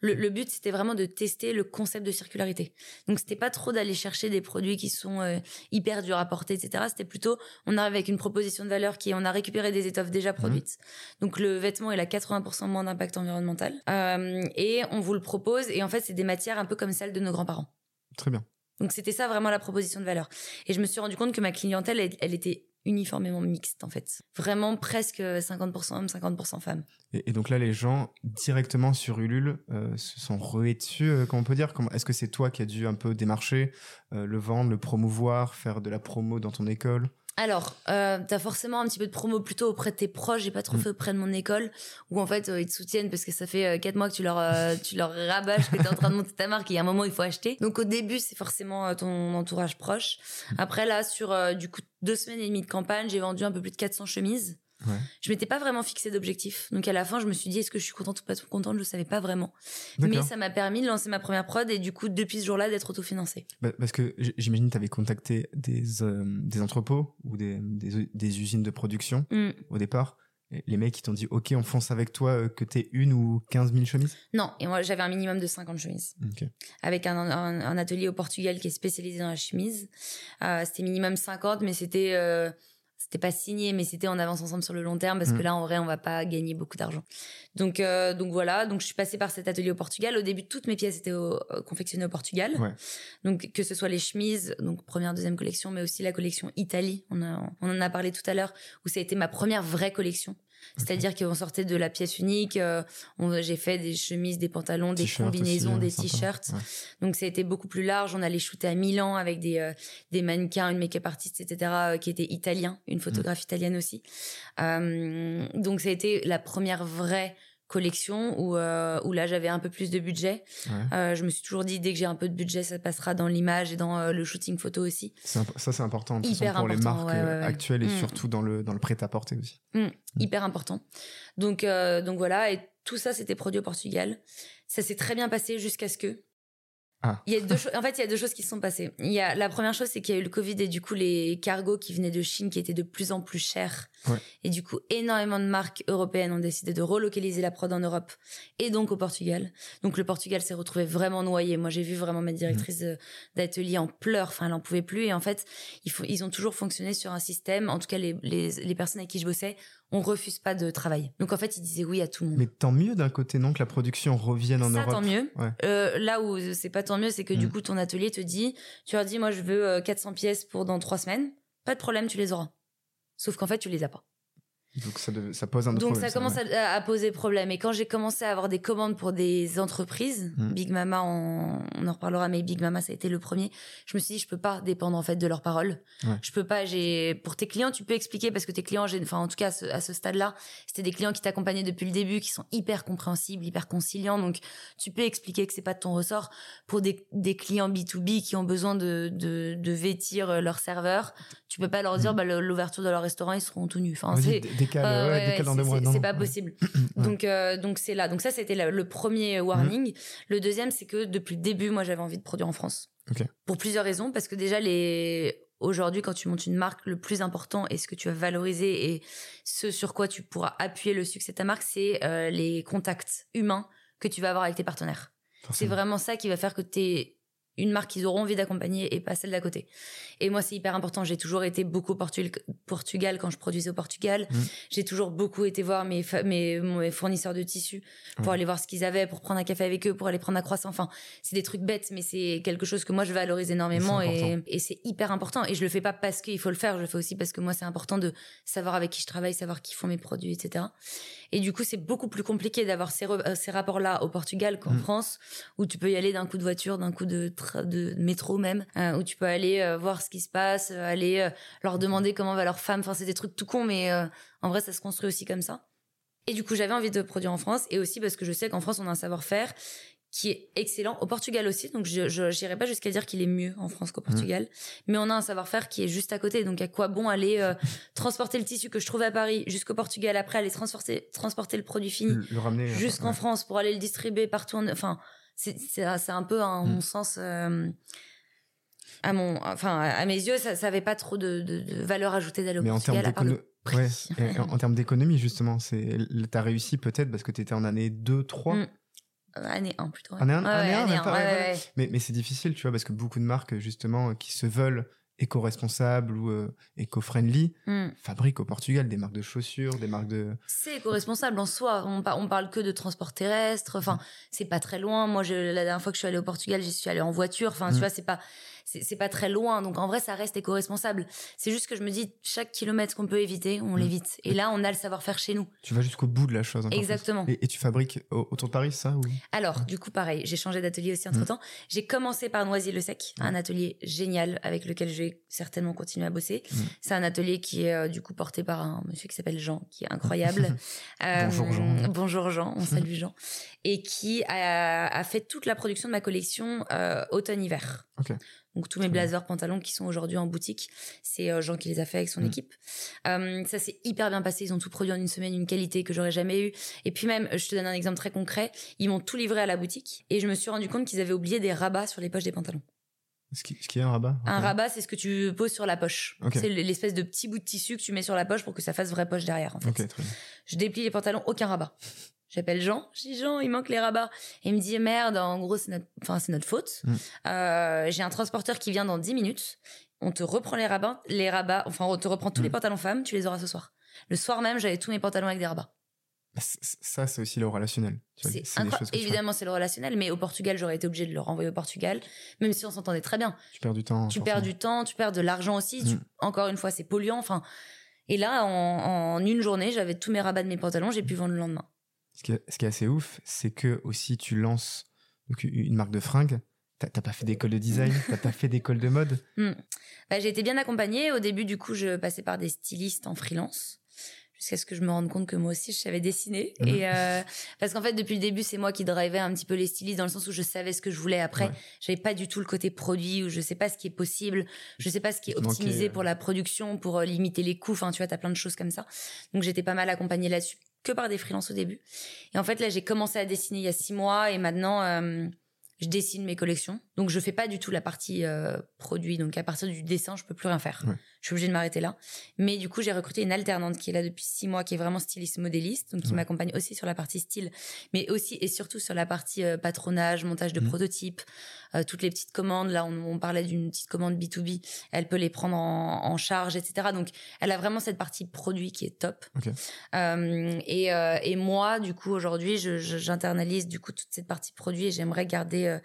le, but c'était vraiment de tester le concept de circularité. Donc, c'était pas trop d'aller chercher des produits qui sont euh, hyper durs à porter, etc. C'était plutôt, on arrive avec une proposition de valeur qui est, on a récupéré des étoffes déjà produites. Donc, le vêtement il a 80% moins d'impact environnemental euh, et on vous le propose. Et en fait, c'est des matières un peu comme celles de nos grands-parents. Très bien. Donc c'était ça vraiment la proposition de valeur. Et je me suis rendu compte que ma clientèle, elle, était uniformément mixte en fait. Vraiment presque 50% hommes, 50% femmes. Et, donc là, les gens directement sur Ulule euh, se sont rués dessus, euh, comment on peut dire? Est-ce que c'est toi qui as dû un peu démarcher, euh, le vendre, le promouvoir, faire de la promo dans ton école? Alors, euh, t'as forcément un petit peu de promo plutôt auprès de tes proches. J'ai pas trop mm. fait auprès de mon école, où en fait euh, ils te soutiennent parce que ça fait euh, quatre mois que tu leur euh, tu leur rabâches que t'es en train de monter ta marque. Et il y a un moment il faut acheter. Donc au début c'est forcément ton entourage proche. Après là sur du coup deux semaines et demie de campagne, j'ai vendu un peu plus de 400 chemises. Ouais. Je m'étais pas vraiment fixé d'objectif. Donc à la fin, je me suis dit est-ce que je suis contente ou pas contente, je savais pas vraiment. Mais ça m'a permis de lancer ma première prod et du coup depuis ce jour-là d'être autofinancé. Bah, parce que j'imagine que tu avais contacté des euh, des entrepôts ou des, des, des usines de production mm. au départ. les mecs qui t'ont dit ok on fonce avec toi euh, que t'es une ou 15 000 chemises? Non, et moi j'avais un minimum de 50 chemises. Avec un, un, atelier au Portugal qui est spécialisé dans la chemise. Euh, c'était minimum 50 mais c'était euh, c'était pas signé mais c'était en avance ensemble sur le long terme parce que mm. là en vrai on va pas gagner beaucoup d'argent. Donc euh, donc voilà. Donc je suis passée par cet atelier au Portugal. Au début toutes mes pièces étaient euh, confectionnées au Portugal. Donc que ce soit les chemises donc première deuxième collection mais aussi la collection Italie. On, on en a parlé tout à l'heure où ça a été ma première vraie collection C'est-à-dire qu'on sortait de la pièce unique. euh, on- j'ai fait des chemises, des pantalons, des combinaisons, aussi, euh, des sympa. t-shirts. Ouais. Donc ça a été beaucoup plus large. On allait shooter à Milan avec des euh, des mannequins, une make-up artiste, etc. euh, qui était italien, une photographe italienne aussi. Euh, donc ça a été la première vraie collection où euh, où là j'avais un peu plus de budget. Ouais. Euh, je me suis toujours dit dès que j'ai un peu de budget, ça passera dans l'image et dans euh, le shooting photo aussi. Ça, c'est important de Hyper façon, pour les marques ouais, euh, ouais, actuelles et Mm. surtout dans le, dans le prêt-à-porter aussi. hyper important. Donc donc voilà et tout ça c'était produit au Portugal. Ça s'est très bien passé jusqu'à ce que Ah. il y a deux choses en fait il y a deux choses qui se sont passées. Il y a la première chose c'est qu'il y a eu le Covid et du coup les cargos qui venaient de Chine qui étaient de plus en plus chers. Ouais. Et du coup énormément de marques européennes ont décidé de relocaliser la prod en Europe et donc au Portugal. Donc le Portugal s'est retrouvé vraiment noyé. Moi j'ai vu vraiment ma directrice euh, d'atelier en pleurs, enfin elle en pouvait plus et en fait ils ont toujours fonctionné sur un système, en tout cas les, les, les personnes avec qui je bossais, on refuse pas de travail. Donc en fait, ils disaient oui à tout le monde. Mais tant mieux d'un côté, non, que la production revienne en ça, Europe. tant mieux. Ouais. Euh, là où c'est pas tant mieux, c'est que du Mm. coup, ton atelier te dit, tu leur dis, moi, je veux euh, 400 pièces pour dans trois semaines. Pas de problème, tu les auras. Sauf qu'en fait, tu les as pas. Donc ça, devait- ça pose un autre Donc problème. ça commence ouais. à, à poser problème. Et quand j'ai commencé à avoir des commandes pour des entreprises, Mm. Big Mama, on, on en reparlera, mais Big Mama, ça a été le premier. Je me suis dit, je peux pas dépendre en fait de leurs paroles. Ouais. Je peux pas. J'ai pour tes clients, tu peux expliquer parce que tes clients, j'ai, enfin en tout cas à ce, à ce stade-là, c'était des clients qui t'accompagnaient depuis le début, qui sont hyper compréhensibles, hyper conciliants. Donc tu peux expliquer que c'est pas de ton ressort. Pour des, des clients B2B qui ont besoin de, de, de vêtir euh, leur serveur, tu peux pas leur dire, Mm. bah, l'ouverture de leur restaurant, ils seront tout nus. Enfin, c'est décale, Ouais, ouais, ouais, décale dans c'est- mois. pas possible. Donc, donc c'est là. Donc ça, c'était le premier warning. Le deuxième, c'est que depuis le début, moi, j'avais envie de produire en France. Pour plusieurs raisons, parce que déjà les aujourd'hui, quand tu montes une marque, le plus important et ce que tu vas valoriser et ce sur quoi tu pourras appuyer le succès de ta marque, c'est euh, les contacts humains que tu vas avoir avec tes partenaires. C'est vraiment ça qui va faire que tu es une marque qu'ils auront envie d'accompagner et pas celle d'à côté. Et moi, c'est hyper important. J'ai toujours été beaucoup au Portu- Portugal quand je produisais au Portugal. Mhm. J'ai toujours beaucoup été voir mes, mes, mes fournisseurs de tissus pour aller voir ce qu'ils avaient, pour prendre un café avec eux, pour aller prendre un croissant. Enfin, c'est des trucs bêtes, mais c'est quelque chose que moi, je valorise énormément Et et c'est hyper important. Et je le fais pas parce qu'il faut le faire, je le fais aussi parce que moi, c'est important de savoir avec qui je travaille, savoir qui font mes produits, etc. Et du coup, c'est beaucoup plus compliqué d'avoir ces, euh, ces rapports-là au Portugal qu'en Mm. France, où tu peux y aller d'un coup de voiture, d'un coup de, métro même, euh, où tu peux aller euh, voir ce qui se passe, euh, aller leur demander comment va leur femme. Enfin, c'est des trucs tout cons, mais en vrai, ça se construit aussi comme ça. Et du coup, j'avais envie de produire en France, et aussi parce que je sais qu'en France, on a un savoir-faire qui est excellent. Au Portugal aussi, donc je j'irai pas jusqu'à dire qu'il est mieux en France qu'au Portugal, mais on a un savoir-faire qui est juste à côté. Donc à quoi bon aller euh, transporter le tissu que je trouve à Paris jusqu'au Portugal, après aller transporter transporter le produit fini euh, jusqu'en ouais. France pour aller le distribuer partout. En... Enfin, c'est c'est un peu, à Mm. mon sens, euh, à mon, enfin, à mes yeux, ça, ça avait pas trop de, de, de valeur ajoutée d'aller au Mais en termes Portugal à part le d'économie. prix. Ouais, et en, en termes d'économie, justement, c'est t'as réussi peut-être parce que tu étais en année 2, 3. Mm. Année 1 plutôt. ouais. Année un- Ouais, année ouais, un, année même un, pas, ouais, ouais, ouais, voilà. ouais. Mais, mais c'est difficile, tu vois, parce que beaucoup de marques, justement, qui se veulent éco-responsables ou euh, éco-friendly, Mm. fabriquent au Portugal des marques de chaussures, des marques de. C'est éco-responsable en soi. On, on parle que de transport terrestre. Enfin, c'est pas très loin. Moi, je, la dernière fois que je suis allée au Portugal, j'y suis allée en voiture. Enfin, Mm. tu vois, c'est pas, c'est pas très loin. Donc, en vrai, ça reste éco-responsable. C'est juste que je me dis, chaque kilomètre qu'on peut éviter, on Mm. l'évite. Et là, on a le savoir-faire chez nous. Tu vas jusqu'au bout de la chose. Exactement. Et, et tu fabriques au- autour de Paris, ça ou... Alors, du coup, pareil, j'ai changé d'atelier aussi entre temps. J'ai commencé par Noisy-le-Sec, un atelier génial avec lequel je vais certainement continuer à bosser. Mm. C'est un atelier qui est euh, du coup porté par un monsieur qui s'appelle Jean, qui est incroyable. Euh, Bonjour, Jean. Bonjour Jean, on salue Jean. Et qui a, a fait toute la production de ma collection euh, automne-hiver. Ok. Donc tous mes blazers, pantalons qui sont aujourd'hui en boutique, c'est euh, Jean qui les a fait avec son Mm. équipe. Euh, ça s'est hyper bien passé. Ils ont tout produit en une semaine, une qualité que j'aurais jamais eu. Et puis même, je te donne un exemple très concret. Ils m'ont tout livré à la boutique et je me suis rendu compte qu'ils avaient oublié des rabats sur les poches des pantalons. Ce qui, ce qui est un rabat Un rabat, c'est ce que tu poses sur la poche. C'est l'espèce de petit bout de tissu que tu mets sur la poche pour que ça fasse vraie poche derrière. En fait. Ok, très bien. Je déplie les pantalons, aucun rabat. J'appelle Jean, je dis Jean, il manque les rabats. Et il me dit merde, en gros c'est notre, enfin c'est notre faute. Mm. Euh, J'ai un transporteur qui vient dans 10 minutes. On te reprend les rabats, les rabats, enfin on te reprend tous Mm. les pantalons femmes, tu les auras ce soir. Le soir même, j'avais tous mes pantalons avec des rabats. Bah, Ça, c'est aussi le relationnel. C'est. Évidemment, c'est le relationnel, mais au Portugal, j'aurais été obligée de le renvoyer au Portugal, même si on s'entendait très bien. Tu perds du temps. Tu forcément. perds du temps, tu perds de l'argent aussi. tu- Mm. encore une fois, c'est polluant. Enfin, Et là, en, en une journée, j'avais tous mes rabats de mes pantalons, j'ai pu vendre le lendemain. Ce qui est, assez ouf, c'est que aussi tu lances donc, une marque de fringues. T'as pas fait d'école de design, t'as pas fait d'école de mode. Hmm. Bah, j'ai été bien accompagnée. Au début, du coup, je passais par des stylistes en freelance. Jusqu'à ce que je me rende compte que moi aussi, je savais dessiner. Mhm. Et euh, parce qu'en fait, depuis le début, c'est moi qui drivais un petit peu les stylistes dans le sens où je savais ce que je voulais. Après, Ouais. j'avais pas du tout le côté produit où je sais pas ce qui est possible, je sais pas ce qui est optimisé euh, pour la production, pour euh, limiter les coûts. Enfin, tu vois, t'as plein de choses comme ça. Donc, j'étais pas mal accompagnée là-dessus, que par des freelances au début. Et en fait, là, j'ai commencé à dessiner il y a six mois et maintenant, euh, je dessine mes collections. Donc, je fais pas du tout la partie euh, produit. Donc, à partir du dessin, je peux plus rien faire. Ouais. Je suis obligée de m'arrêter là. Mais du coup, j'ai recruté une alternante qui est là depuis six mois, qui est vraiment styliste modéliste, donc qui Ouais. m'accompagne aussi sur la partie style, mais aussi et surtout sur la partie euh, patronage, montage de Mhm. prototypes, euh, toutes les petites commandes. Là, on, on parlait d'une petite commande B2B. Elle peut les prendre en, en charge, etc. Donc, elle a vraiment cette partie produit qui est top. Et, et moi, du coup, aujourd'hui, je- je- j'internalise du coup toute cette partie produit et j'aimerais garder euh,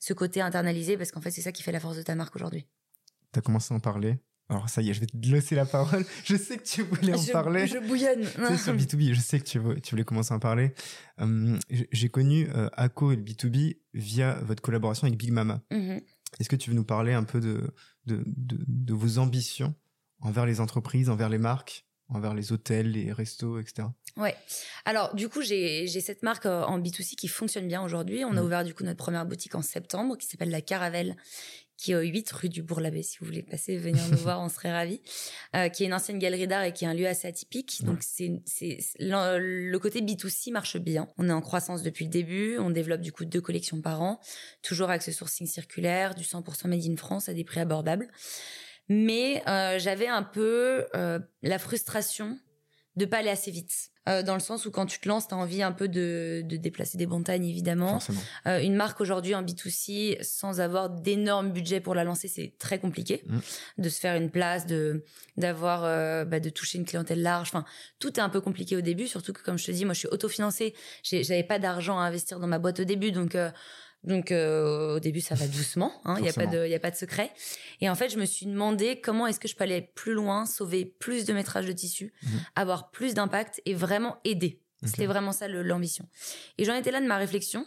ce côté internalisé parce qu'en fait, c'est ça qui fait la force de ta marque aujourd'hui. T'as commencé à en parler. Alors ça y est, je vais te laisser la parole. Je sais que tu voulais en je, parler. je bouillonne. Tu sur B2B, je sais que tu, veux- tu voulais commencer à en parler. Euh, j'ai- connu euh, Ako et le B2B via votre collaboration avec Big Mama. Mhm. Est-ce que tu veux nous parler un peu de, de, de, de vos ambitions envers les entreprises, envers les marques, envers les hôtels, les restos, etc. Ouais. Alors, du coup, j'ai j'ai cette marque euh, en B2C qui fonctionne bien aujourd'hui. On a Mhm. ouvert du coup notre première boutique en septembre qui s'appelle La Caravelle, qui est au 8 rue du Bourg-l'Abbé. Si vous voulez passer, venir nous voir, on serait ravis. Euh, qui est une ancienne galerie d'art et qui est un lieu assez atypique. Ouais. Donc, c'est le côté B2C marche bien. On est en croissance depuis le début. On développe du coup deux collections par an, toujours avec ce sourcing circulaire, du 100% made in France à des prix abordables. Mais euh, j'avais un peu euh, la frustration de pas aller assez vite. Euh, dans le sens où quand tu te lances, tu as envie un peu de, de déplacer des montagnes, évidemment. Euh, une marque aujourd'hui en B2C, sans avoir d'énormes budgets pour la lancer, c'est très compliqué. Mm. De se faire une place, de d'avoir, euh, bah, de toucher une clientèle large. Enfin, tout est un peu compliqué au début, surtout que comme je te dis, moi je suis autofinancée. J'avais pas d'argent à investir dans ma boîte au début, donc euh, donc euh, au début ça va doucement. hein. Il y a pas de y a pas de secret. Et en fait, je me suis demandé comment est-ce que je peux aller plus loin, sauver plus de métrage de tissu, Mhm. avoir plus d'impact et vraiment aider. C'était vraiment ça l'ambition. Et j'en étais là de ma réflexion.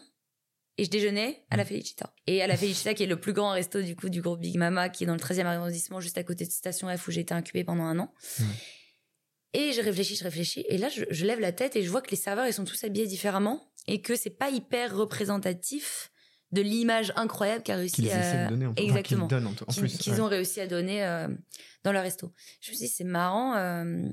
Et je déjeunais à la Felicita. Et à la Felicita, qui est le plus grand resto du coup du groupe Big Mama, qui est dans le 13e arrondissement, juste à côté de Station F, où j'ai été incubée pendant un an. Ouais. Et je réfléchis, je réfléchis. Et là, je, je lève la tête et je vois que les serveurs, ils sont tous habillés différemment. Et que c'est pas hyper représentatif de l'image incroyable qu'a réussi Qu'ils à... de donner en, qu'ils Exactement. en, en Qu'ils plus. qu'ils ouais. ont réussi à donner euh, dans leur resto. Je me suis dit, c'est marrant. euh,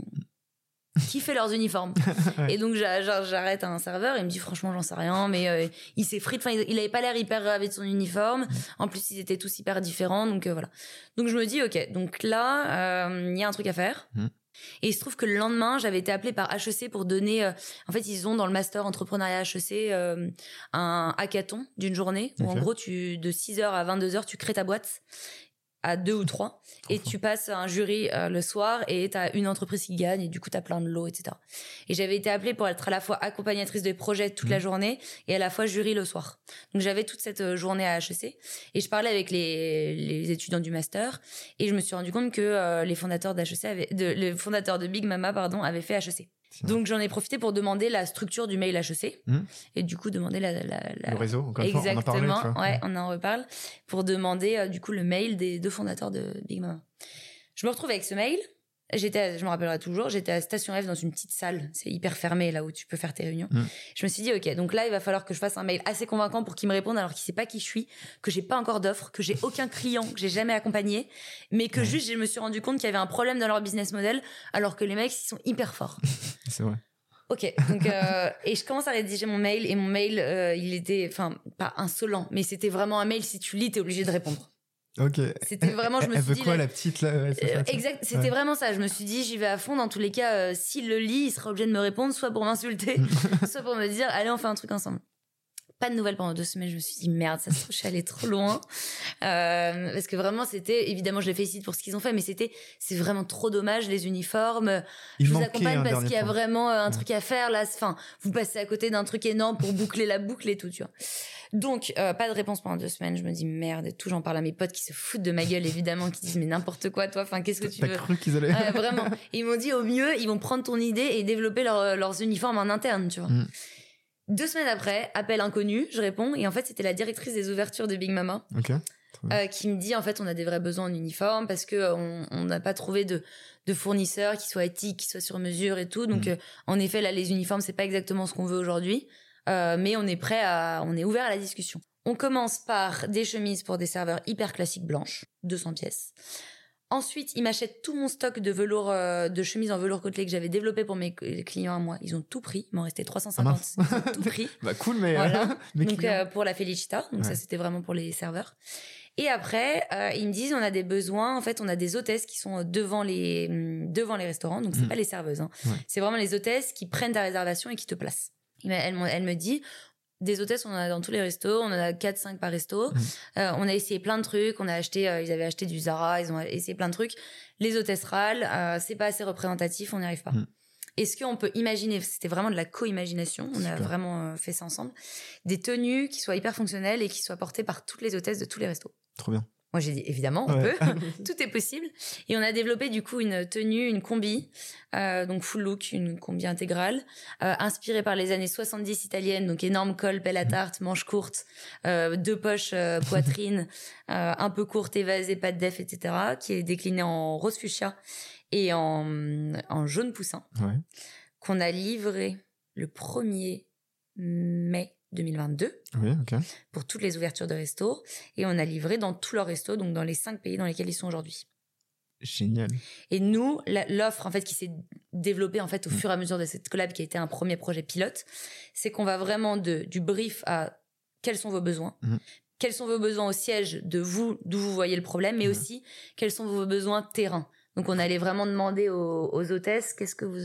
qui fait leurs uniformes? Ouais. Et donc j'a- j'a- j'arrête un serveur, il me dit franchement j'en sais rien, mais euh, il s'effrite. Enfin, il, avait pas l'air hyper ravi de son uniforme. En plus ils étaient tous hyper différents, donc euh, voilà. Donc je me dis ok, donc là euh, il y a un truc à faire. Et il se trouve que le lendemain, j'avais été appelée par HEC pour donner. euh, en fait, ils ont dans le master entrepreneuriat HEC euh, un hackathon d'une journée où en gros, tu de 6h à 22h, tu crées ta boîte à deux ou trois et tu passes un jury euh, le soir et t'as une entreprise qui gagne et du coup t'as plein de lots etc et j'avais été appelée pour être à la fois accompagnatrice de projet toute la Mhm. journée et à la fois jury le soir donc j'avais toute cette euh, journée à HEC et je parlais avec les, les étudiants du master et je me suis rendu compte que euh, les fondateurs d'HEC avaient de, le fondateur de Big Mama pardon avait fait HEC. Donc j'en ai profité pour demander la structure du mail HEC Mhm. et du coup demander la, la, la- Le réseau, encore fois, on en Exactement, parlait. ouais, on en reparle pour demander euh, du coup le mail des deux fondateurs de Big Mama. Je me retrouve avec ce mail. J'étais, je me rappellerai toujours, j'étais à Station F dans une petite salle, c'est hyper fermé là où tu peux faire tes réunions. Mm. Je me suis dit ok, donc là il va falloir que je fasse un mail assez convaincant pour qu'il me réponde alors qu'il sait pas qui je suis, que j'ai pas encore d'offre, que j'ai aucun client, que j'ai jamais accompagné, mais que juste je me suis rendu compte qu'il y avait un problème dans leur business model alors que les mecs ils sont hyper forts. C'est vrai. Ok, donc euh, et je commence à rédiger mon mail et mon mail euh, il était enfin pas insolent mais c'était vraiment un mail si tu lis t'es obligé de répondre. Ok. C'était vraiment je me Elle suis veut dit quoi la petite là? Ouais, Euh, exact, c'était Ouais. vraiment ça. Je me suis dit j'y vais à fond dans tous les cas euh, s'il le lit, il sera obligé de me répondre soit pour m'insulter, soit pour me dire allez on fait un truc ensemble. Pas de nouvelles pendant deux semaines. Je me suis dit merde, ça se trouve, je suis allée trop loin. Euh, parce que vraiment, c'était évidemment, je les félicite pour ce qu'ils ont fait, mais c'était c'est vraiment trop dommage les uniformes. Il je vous accompagne parce qu'il y a point. vraiment euh, un Ouais. truc à faire là. Enfin, vous passez à côté d'un truc énorme pour boucler la boucle et tout, tu vois. Donc, euh, pas de réponse pendant deux semaines. Je me dis merde et tout. J'en parle à mes potes qui se foutent de ma gueule évidemment, qui disent mais n'importe quoi toi. Enfin, qu'est-ce que tu veux? cru qu'ils allaient. Ouais, vraiment. Ils m'ont dit au mieux, ils vont prendre ton idée et développer leur- leurs uniformes en interne, tu vois. Mm. Deux semaines après, appel inconnu, je réponds et en fait c'était la directrice des ouvertures de Big Mama euh, qui me dit en fait on a des vrais besoins en uniforme parce que euh, on n'a pas trouvé de de fournisseurs qui soient éthiques, qui soient sur mesure et tout. Donc Mm. euh, en effet là les uniformes c'est pas exactement ce qu'on veut aujourd'hui, mais on est prêt à on est ouvert à la discussion. On commence par des chemises pour des serveurs hyper classiques blanches, 200 pièces. Ensuite, ils m'achètent tout mon stock de velours, euh, de chemises en velours côtelé que j'avais développé pour mes clients à moi. Ils ont tout pris. Il m'en restait 350. mince. Ils ont tout pris. Bah cool, mais. Voilà. mes donc euh, pour la Felicita. Donc ça c'était vraiment pour les serveurs. Et après, euh, ils me disent on a des besoins. En fait, on a des hôtesses qui sont devant les hum, devant les restaurants. Donc c'est Mm. pas les serveuses. Hein. Ouais. C'est vraiment les hôtesses qui prennent ta réservation et qui te placent. Elle, m'en- elle me dit des hôtesses, on en a dans tous les restos, on en a 4-5 par resto. Mm. Euh, on a essayé plein de trucs, on a acheté, euh, ils avaient acheté du Zara, ils ont essayé plein de trucs. Les hôtesses râlent, euh, c'est pas assez représentatif, on n'y arrive pas. Mm. Est-ce qu'on peut imaginer, c'était vraiment de la co-imagination, on a vraiment fait ça ensemble, des tenues qui soient hyper fonctionnelles et qui soient portées par toutes les hôtesses de tous les restos? Trop bien. Moi j'ai dit évidemment, on Ouais. peut, tout est possible. Et on a développé du coup une tenue, une combi, euh, donc full look, une combi intégrale, euh, inspirée par les années 70 italiennes, donc énorme col, pelle à tarte, manches courtes, euh, deux poches euh, poitrine, euh, un peu courte, évasée, pas de def, etc., qui est déclinée en rose fuchsia et en, en jaune poussin, Ouais. qu'on a livré le 1er mai 2022 Oui, ok. pour toutes les ouvertures de restos et on a livré dans tous leurs restos, donc dans les cinq pays dans lesquels ils sont aujourd'hui. Génial. Et nous, l'offre en fait qui s'est développée en fait au Mm. fur et à mesure de cette collab qui a été un premier projet pilote, c'est qu'on va vraiment de du brief à quels sont vos besoins, Mm. quels sont vos besoins au siège de vous, d'où vous voyez le problème, mais Mm. aussi quels sont vos besoins terrain. Donc on allait vraiment demander aux, aux hôtesses qu'est-ce que vous,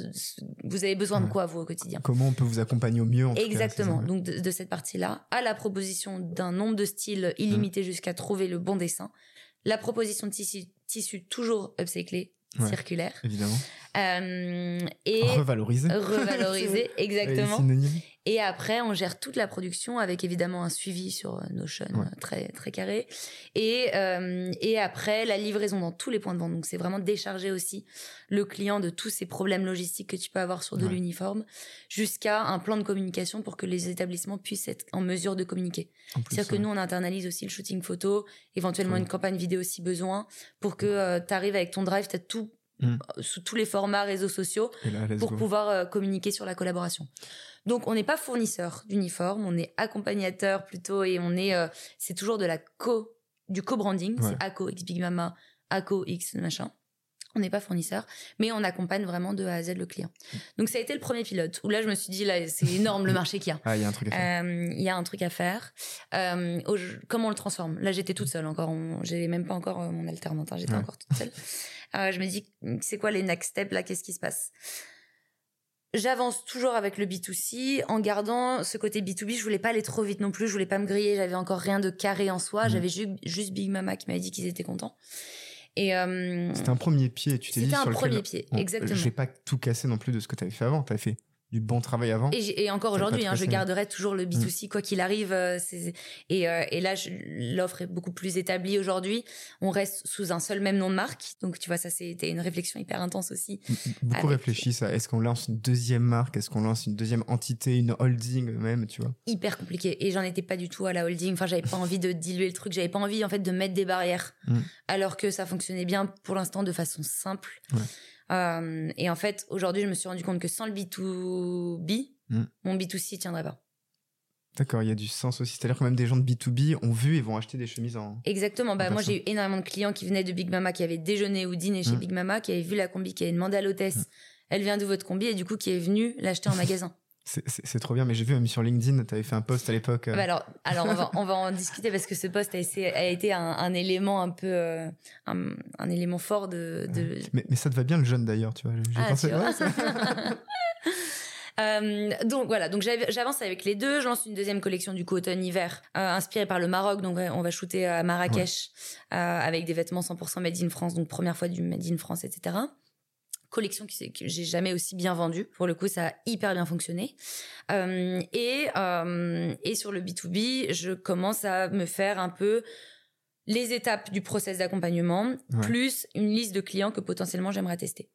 vous avez besoin de quoi vous au quotidien. Comment on peut vous accompagner au mieux en tout cas, Exactement. Donc de, de cette partie-là, à la proposition d'un nombre de styles illimité jusqu'à trouver le bon dessin, la proposition de tissu, tissu toujours upcyclé, Ouais. circulaire, Évidemment. Euh, et Revaloriser. revalorisé Les exactement. Et après, on gère toute la production avec évidemment un suivi sur euh, Notion Ouais. euh, très très carré. Et euh, et après la livraison dans tous les points de vente. Donc c'est vraiment décharger aussi le client de tous ces problèmes logistiques que tu peux avoir sur de Ouais. l'uniforme, jusqu'à un plan de communication pour que les établissements puissent être en mesure de communiquer. C'est-à-dire que nous, on internalise aussi le shooting photo, éventuellement une campagne vidéo si besoin, pour que tu arrives avec ton drive, tu as tout Mm. euh, sous tous les formats réseaux sociaux là, pour go. pouvoir euh, communiquer sur la collaboration. Donc on n'est pas fournisseur d'uniformes, on est accompagnateur plutôt et on est euh, c'est toujours de la co du co-branding, Ouais. c'est ACO X Big Mama, ACO X machin. On n'est pas fournisseur, mais on accompagne vraiment de A à Z le client. Donc ça a été le premier pilote où là je me suis dit là c'est énorme le marché qu'il y a. Ah, il y a un truc à faire. Euh, Il y a un truc à faire. Comment on le transforme? Là, j'étais toute seule encore. J'ai même pas encore mon alternante. hein, J'étais Ouais. encore toute seule. Euh, je me dis, c'est quoi les next steps là? Qu'est-ce qui se passe? J'avance toujours avec le B2C en gardant ce côté B2B. Je voulais pas aller trop vite non plus. Je voulais pas me griller. J'avais encore rien de carré en soi. Mhm. J'avais ju- juste Big Mama qui m'avait dit qu'ils étaient contents. Et euh, C'était un premier pied, tu t'es dit c'était un sur lequel- premier pied, exactement. Je vais pas tout casser non plus de ce que tu avais fait avant. Tu avais fait du bon travail avant. Et, encore aujourd'hui, hein, je garderai toujours le B2C quoi qu'il arrive. euh, et, euh, et là, l'offre est beaucoup plus établie aujourd'hui. On reste sous un seul même nom de marque. Donc, tu vois, ça, c'était une réflexion hyper intense aussi. Beaucoup avec- réfléchi ça. Est-ce qu'on lance une deuxième marque? Est-ce qu'on lance une deuxième entité, une holding même, tu vois? Hyper compliqué. Et j'en étais pas du tout à la holding. Enfin, j'avais pas envie de diluer le truc. J'avais pas envie, en fait, de mettre des barrières. Mm. Alors que ça fonctionnait bien pour l'instant de façon simple. Ouais. Euh, et en fait, aujourd'hui, je me suis rendu compte que sans le B2B, Mm. mon B2C tiendrait pas. D'accord, il y a du sens aussi. C'est-à-dire que même des gens de B2B ont vu et vont acheter des chemises en. Exactement. Bah, En moi, j'ai eu énormément de clients qui venaient de Big Mama, qui avaient déjeuné ou dîné chez Mm. Big Mama, qui avaient vu la combi, qui avaient demandé à l'hôtesse, Mm. elle vient de votre combi, et du coup, qui est venue l'acheter en magasin. C'est- trop bien, mais j'ai vu même sur LinkedIn, tu avais fait un post à l'époque. euh, Bah alors, alors on, va, on va en discuter parce que ce poste a, été un, un élément un peu, euh, un, un élément fort de. de... mais, mais ça te va bien le jeune d'ailleurs, tu vois. J'ai Ah, pensé. tu vois. ouais, ça- Euh, donc voilà, donc j'avance avec les deux. Je lance une deuxième collection du coup automne-hiver, euh, inspirée par le Maroc. Donc on va shooter à Marrakech euh, avec des vêtements 100% made in France, donc première fois du made in France, etc collection que j'ai jamais aussi bien vendue. Pour le coup, ça a hyper bien fonctionné. Euh, et, euh, et sur le B2B, je commence à me faire un peu les étapes du process d'accompagnement, plus une liste de clients que potentiellement j'aimerais tester.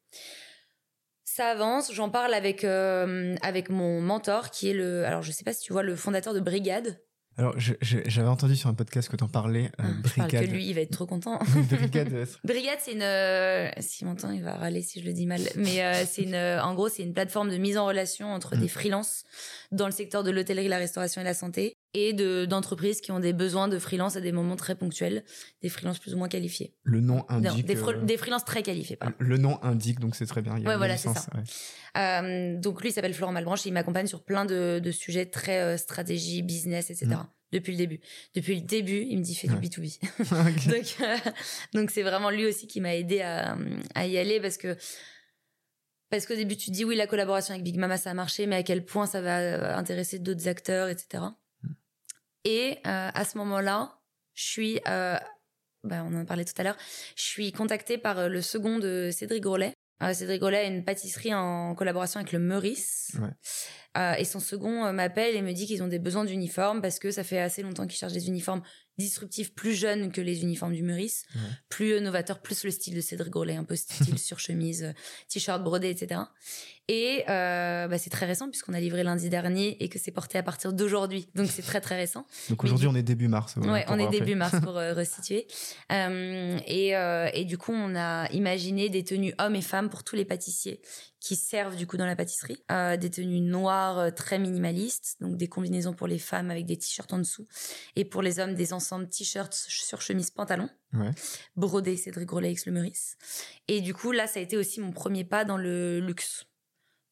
Ça avance, j'en parle avec, euh, avec mon mentor qui est le... Alors je sais pas si tu vois le fondateur de Brigade. Alors, j'avais entendu sur un podcast que tu en parlais. Euh, ah, Brigade. Je parle que lui, il va être trop content. Brigade. Brigade, c'est une. Euh, si m'entend, il va râler si je le dis mal. Mais euh, c'est une. En gros, c'est une plateforme de mise en relation entre des mm. freelances dans le secteur de l'hôtellerie, la restauration et la santé, et de d'entreprises qui ont des besoins de freelance à des moments très ponctuels, des freelances plus ou moins qualifiés. Le nom indique. des, euh, des freelances très qualifiés. Pardon. Le nom indique, donc c'est très bien. ouais, voilà, c'est ça. Euh, donc lui, il s'appelle Florent Malbranche et il m'accompagne sur plein de, de sujets très euh, stratégie, business, etc. Mm. Depuis le début. Depuis le début, il me dit fais du B2B. donc euh, donc c'est vraiment lui aussi qui m'a aidé à, à y aller parce que parce qu'au début tu te dis oui la collaboration avec Big Mama ça a marché mais à quel point ça va euh, intéresser d'autres acteurs etc. Et euh, à ce moment-là, je suis, euh, bah, on en parlait tout à l'heure, je suis contactée par euh, le second de Cédric Grolet. Cédric Grolet a une pâtisserie en collaboration avec le Meurice. Et son second m'appelle et me dit qu'ils ont des besoins d'uniformes parce que ça fait assez longtemps qu'ils cherchent des uniformes disruptif, plus jeune que les uniformes du Meurice, plus novateur, plus le style de Cédric Grolet, un peu style sur chemise, euh, t-shirt brodé, etc. Et euh, bah, c'est très récent puisqu'on a livré lundi dernier et que c'est porté à partir d'aujourd'hui. Donc c'est très très récent. Donc aujourd'hui on est début mars. ouais, on est début mars pour euh. Euh, et, euh, et du coup on a imaginé des tenues hommes et femmes pour tous les pâtissiers qui servent du coup dans la pâtisserie. Euh, des tenues noires euh, très minimalistes, donc des combinaisons pour les femmes avec des t-shirts en dessous, et pour les hommes des ensembles t-shirts sur chemise pantalon, ouais. brodés Cédric Grolet le Meurice. Et du coup là ça a été aussi mon premier pas dans le luxe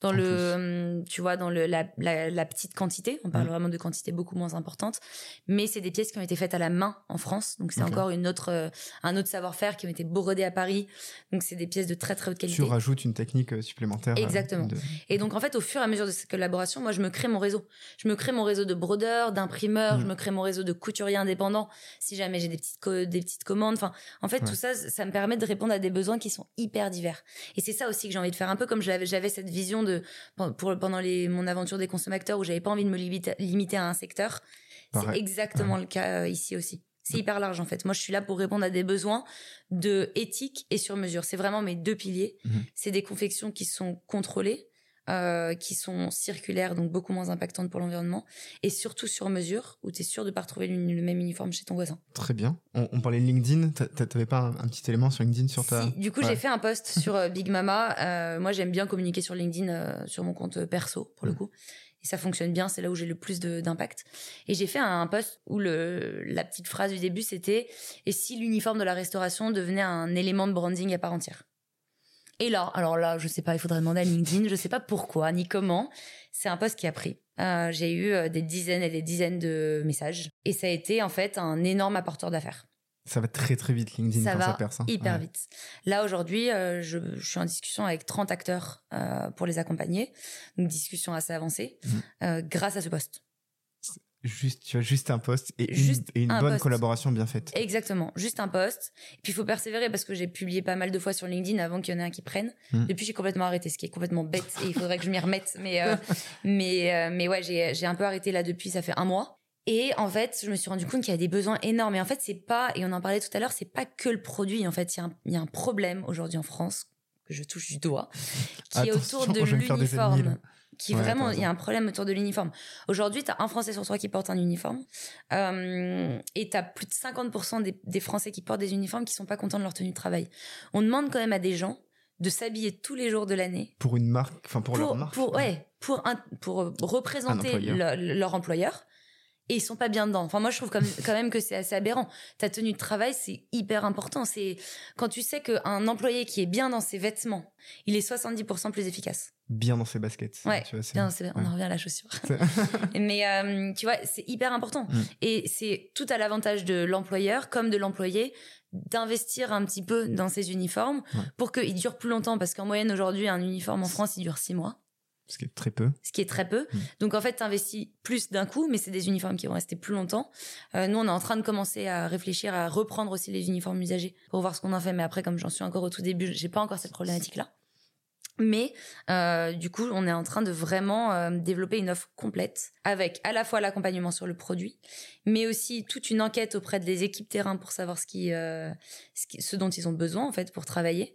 dans le hum, tu vois dans le la, la, petite quantité on parle vraiment de quantité beaucoup moins importante mais c'est des pièces qui ont été faites à la main en France donc c'est encore une autre euh, un autre savoir-faire qui ont été brodées à Paris donc c'est des pièces de très très haute qualité. Tu rajoutes une technique euh, supplémentaire euh, exactement. et donc en fait au fur et à mesure de cette collaboration moi je me crée mon réseau. Je me crée mon réseau de brodeurs d'imprimeurs mm. je me crée mon réseau de couturiers indépendants si jamais j'ai des petites des petites commandes. Enfin en fait tout ça ça me permet de répondre à des besoins qui sont hyper divers. Et c'est ça aussi que j'ai envie de faire un peu comme j'avais cette vision de pour pendant les, mon aventure des consommateurs où j'avais pas envie de me limiter, à un secteur. C'est exactement le cas euh, ici aussi. C'est hyper large en fait. Moi, je suis là pour répondre à des besoins de éthique et sur mesure. C'est vraiment mes deux piliers. Mhm. C'est des confections qui sont contrôlées, euh, qui sont circulaires, donc beaucoup moins impactantes pour l'environnement, et surtout sur mesure, où tu es sûr de pas retrouver le, même uniforme chez ton voisin. Très bien. On, parlait de LinkedIn, t'avais pas un, petit élément sur LinkedIn sur ta... Si, du coup, j'ai fait un post sur euh, Big Mama. Euh, moi, j'aime bien communiquer sur LinkedIn, sur mon compte perso, pour le coup. Et ça fonctionne bien, c'est là où j'ai le plus d'impact. Et j'ai fait un, post où le, la petite phrase du début, c'était « Et si l'uniforme de la restauration devenait un élément de branding à part entière ?» Et là, alors là, je sais pas, il faudrait demander à LinkedIn, je sais pas pourquoi ni comment. C'est un poste qui a pris. Euh, j'ai eu euh, des dizaines et des dizaines de messages. Et ça a été en fait un énorme apporteur d'affaires. Ça va très très vite LinkedIn ça quand va ça perce. Hein. Hyper vite. Là aujourd'hui, euh, je, je, suis en discussion avec 30 acteurs euh, pour les accompagner. Une discussion assez avancée mmh. grâce à ce poste. Juste, tu juste un poste et une, bonne collaboration bien faite. Exactement, juste un poste. Et puis il faut persévérer parce que j'ai publié pas mal de fois sur LinkedIn avant qu'il y en ait un qui prenne. Hmm. Depuis j'ai complètement arrêté, ce qui est complètement bête et il faudrait que je m'y remette. Mais euh, mais euh, mais ouais, j'ai j'ai un peu arrêté là depuis, ça fait un mois. Et en fait, je me suis rendu compte qu'il y a des besoins énormes. Et en fait, c'est pas et on en parlait tout à l'heure, c'est pas que le produit. En fait, il y a un, il y a un problème aujourd'hui en France que je touche du doigt, qui est autour de l'uniforme qui vraiment, il y a un problème autour de l'uniforme. Aujourd'hui, tu as un Français sur trois qui porte un uniforme, euh, et tu as plus de 50% des, des, Français qui portent des uniformes qui sont pas contents de leur tenue de travail. On demande quand même à des gens de s'habiller tous les jours de l'année. Pour une marque, enfin pour, leur marque. Pour, ouais, pour, un, pour représenter leur employeur et ils sont pas bien dedans. Enfin, moi, je trouve quand même que c'est assez aberrant. Ta tenue de travail, c'est hyper important. C'est quand tu sais qu'un employé qui est bien dans ses vêtements, il est 70% plus efficace. Bien dans ses baskets. Ouais. Tu vois, bien On en revient à la chaussure. Mais euh, tu vois, c'est hyper important. Mm. Et c'est tout à l'avantage de l'employeur comme de l'employé d'investir un petit peu dans ses uniformes pour qu'ils durent plus longtemps. Parce qu'en moyenne, aujourd'hui, un uniforme en France, il dure six mois Ce qui est très peu. Ce qui est très peu. Mm. Donc en fait, tu investis plus d'un coup, mais c'est des uniformes qui vont rester plus longtemps. Euh, nous, on est en train de commencer à réfléchir à reprendre aussi les uniformes usagés pour voir ce qu'on en fait. Mais après, comme j'en suis encore au tout début, j'ai pas encore cette problématique-là. Mais euh, du coup, on est en train de vraiment euh, développer une offre complète avec à la fois l'accompagnement sur le produit, mais aussi toute une enquête auprès des équipes terrain pour savoir ce qui, euh, ce, qui ce, dont ils ont besoin en fait pour travailler,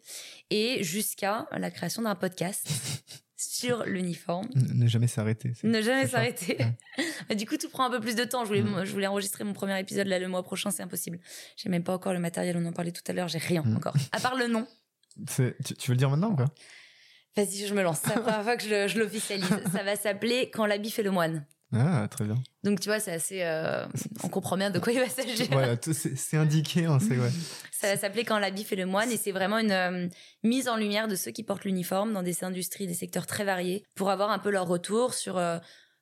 et jusqu'à la création d'un podcast. sur l'uniforme. Ne jamais s'arrêter. Ne jamais s'arrêter. du coup, tout prend un peu plus de temps. Je voulais, je voulais enregistrer mon premier épisode là le mois prochain, c'est impossible. J'ai même pas encore le matériel, on en parlait tout à l'heure, j'ai rien mm. encore. À part le nom. Tu, tu, veux le dire maintenant ou quoi Vas-y, je me lance. C'est la première fois que je, l'officialise. Ça va s'appeler Quand l'habit fait le moine. Ah, très bien. Donc, tu vois, c'est assez. Euh, on comprend bien de quoi il va s'agir. Voilà, c'est indiqué, hein, ouais. Ça va s'appeler Quand l'habit fait le moine et c'est vraiment une euh, mise en lumière de ceux qui portent l'uniforme dans des industries, des secteurs très variés pour avoir un peu leur retour sur. Euh,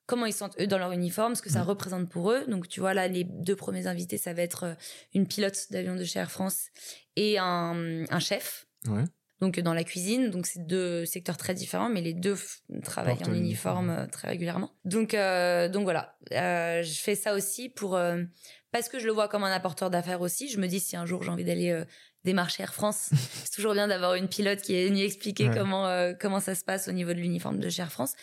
comment ils sentent eux dans leur uniforme, ce que ça représente pour eux. Donc tu vois là, les deux premiers invités, ça va être une pilote d'avion de chez Air France et un, un chef. Ouais donc dans la cuisine. Donc c'est deux secteurs très différents, mais les deux travaillent en uniforme euh, très régulièrement. Donc euh, donc voilà, euh, je fais ça aussi pour parce que je le vois comme un apporteur d'affaires aussi. Je me dis si un jour j'ai envie d'aller démarcher Air France, c'est toujours bien d'avoir une pilote qui est venue expliquer comment comment ça se passe au niveau de l'uniforme de chez Air France,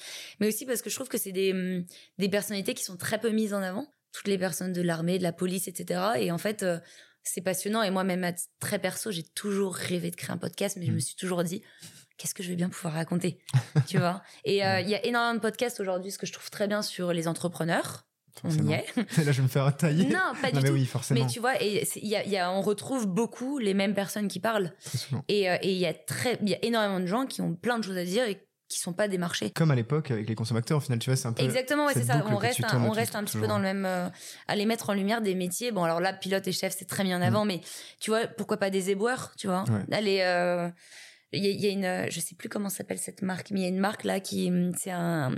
mais aussi parce que je trouve que c'est des hum, des personnalités qui sont très peu mises en avant. Toutes les personnes de l'armée, de la police, etc. Et en fait, c'est passionnant. Et moi-même, très perso, j'ai toujours rêvé de créer un podcast, mais je me mm. suis toujours dit, qu'est-ce que je vais bien pouvoir raconter Tu vois? Et euh, il y a énormément de podcasts aujourd'hui, ce que je trouve très bien sur les entrepreneurs. On y est. Là, je vais me faire tailler. Non, pas du mais tout. Oui, forcément. Mais tu vois, et y a, y a, on retrouve beaucoup les mêmes personnes qui parlent. Et euh, il y a très, il y a énormément de gens qui ont plein de choses à dire et qui sont pas démarchés. Comme à l'époque avec les consommateurs, au final, tu vois, c'est un peu. Exactement, ouais, c'est ça. On reste, un, on reste un petit peu dans le même. Euh, à les mettre en lumière des métiers. Bon, alors là, pilote et chef, c'est très bien en avant, mm. mais tu vois, pourquoi pas des éboueurs, tu vois? Allez. Euh, il y, a, une, je sais plus comment s'appelle cette marque, mais il y a une marque là qui, c'est un,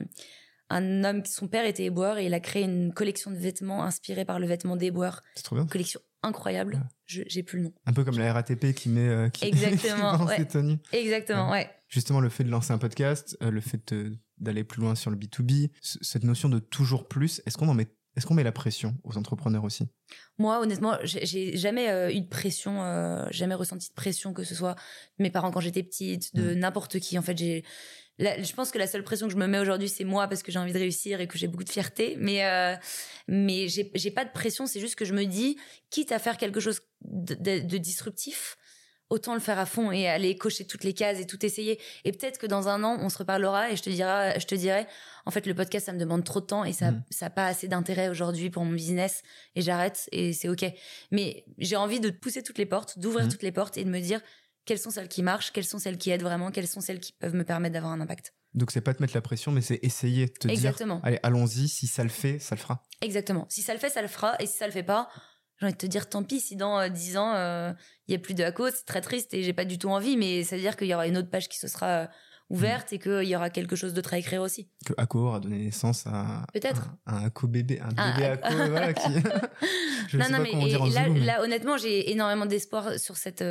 un homme, son père était éboueur et il a créé une collection de vêtements inspirés par le vêtement d'éboueur. C'est trop bien. Collection incroyable. Je j'ai plus le nom. Un peu comme la RATP qui met euh, qui, exactement ouais. Exactement, ouais. Justement le fait de lancer un podcast, euh, le fait d'aller plus loin sur le B2B, cette notion de toujours plus, est-ce qu'on en met est-ce qu'on met la pression aux entrepreneurs aussi? Moi, honnêtement, j'ai jamais euh, eu de pression, jamais ressenti de pression, que ce soit mes parents quand j'étais petite, de mmh. n'importe qui. En fait, j'ai je pense que la seule pression que je me mets aujourd'hui, c'est moi parce que j'ai envie de réussir et que j'ai beaucoup de fierté. Mais euh, mais j'ai pas de pression. C'est juste que je me dis, quitte à faire quelque chose de, disruptif, autant le faire à fond et aller cocher toutes les cases et tout essayer. Et peut-être que dans un an, on se reparlera et je te dirai, je te dirai, en fait, le podcast, ça me demande trop de temps et ça, mmh. ça a pas assez d'intérêt aujourd'hui pour mon business et j'arrête et c'est ok. Mais j'ai envie de pousser toutes les portes, d'ouvrir mmh. toutes les portes et de me dire, quelles sont celles qui marchent, quelles sont celles qui aident vraiment, quelles sont celles qui peuvent me permettre d'avoir un impact. Donc c'est pas te mettre la pression, mais c'est essayer de te Exactement. dire, allez, allons-y, si ça le fait, ça le fera. Exactement. Si ça le fait, ça le fera, et si ça le fait pas, j'ai envie de te dire tant pis si dans 10 euh, ans euh, il y a plus de cause, c'est très triste et j'ai pas du tout envie, mais ça veut dire qu'il y aura une autre page qui se sera euh, ouverte et qu'il y aura quelque chose d'autre à écrire aussi. Que Ako aura donné naissance à peut-être un, Ako bébé, un bébé Ako, voilà qui. Je non, sais non, pas mais comment dire là, là, honnêtement, j'ai énormément d'espoir sur cette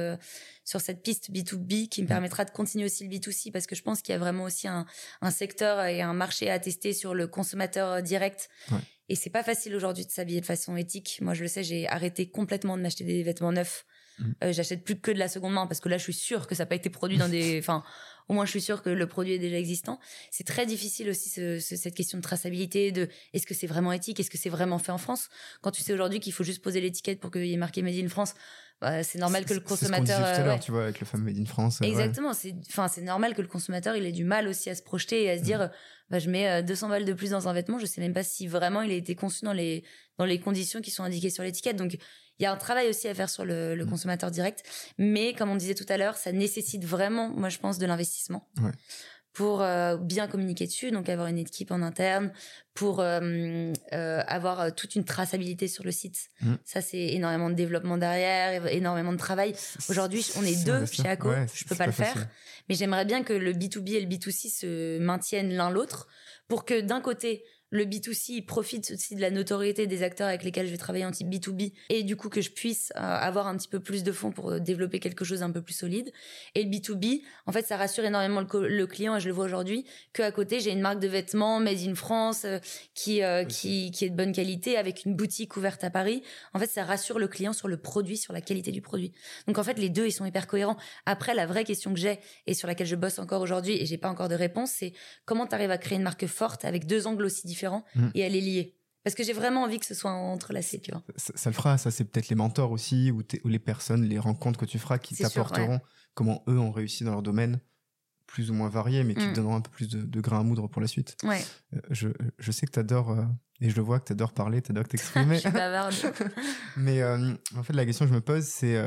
sur cette piste B2B qui me permettra de continuer aussi le B2C parce que je pense qu'il y a vraiment aussi un, un, secteur et un marché à tester sur le consommateur direct. Ouais. Et c'est pas facile aujourd'hui de s'habiller de façon éthique. Moi, je le sais, j'ai arrêté complètement de m'acheter des vêtements neufs. Mm. Euh, j'achète plus que de la seconde main parce que là, je suis sûre que ça n'a pas été produit dans des. Enfin, au moins, je suis sûre que le produit est déjà existant. C'est très difficile aussi ce, cette question de traçabilité, de est-ce que c'est vraiment éthique, est-ce que c'est vraiment fait en France? Quand tu sais aujourd'hui qu'il faut juste poser l'étiquette pour qu'il y ait marqué Made in France, bah, c'est normal que le consommateur. C'est ce tout à l'heure, tu vois, avec le fameux Made in France. Exactement. C'est, enfin, c'est normal que le consommateur, il ait du mal aussi à se projeter et à se mm. dire, bah, je mets 200 euh, balles de plus dans un vêtement, je sais même pas si vraiment il a été conçu dans les, dans les conditions qui sont indiquées sur l'étiquette. Donc, il y a un travail aussi à faire sur le, le mm. consommateur direct. Mais, comme on disait tout à l'heure, ça nécessite vraiment, moi, je pense, de l'investissement. Ouais pour euh, bien communiquer dessus, donc avoir une équipe en interne, pour euh, euh, avoir toute une traçabilité sur le site. Mm. Ça, c'est énormément de développement derrière, énormément de travail. Aujourd'hui, on est deux chez ACO, ouais, je peux pas, le faire, mais j'aimerais bien que le B2B et le B2C se maintiennent l'un l'autre pour que d'un côté, le B2C il profite aussi de la notoriété des acteurs avec lesquels je vais travailler en type B2B et du coup que je puisse euh, avoir un petit peu plus de fonds pour euh, développer quelque chose un peu plus solide. Et le B2B, en fait, ça rassure énormément le, client et je le vois aujourd'hui qu'à côté, j'ai une marque de vêtements made in France euh, qui, qui, qui est de bonne qualité avec une boutique ouverte à Paris. En fait, ça rassure le client sur le produit, sur la qualité du produit. Donc en fait, les deux, ils sont hyper cohérents. Après, la vraie question que j'ai et sur laquelle je bosse encore aujourd'hui et j'ai pas encore de réponse, c'est comment tu arrives à créer une marque forte avec deux angles aussi différents Mm. et elle est liée. Parce que j'ai vraiment envie que ce soit entrelacé, tu vois. Ça, le fera, ça c'est peut-être les mentors aussi, ou, les personnes, les rencontres que tu feras qui t'apporteront comment eux ont réussi dans leur domaine, plus ou moins varié, mais qui te mm. donneront un peu plus de, grain à moudre pour la suite. Ouais. Euh, je, je, sais que tu adores, euh, et je le vois que tu adores parler, tu adores t'exprimer. je suis bavarde. mais euh, en fait, la question que je me pose, c'est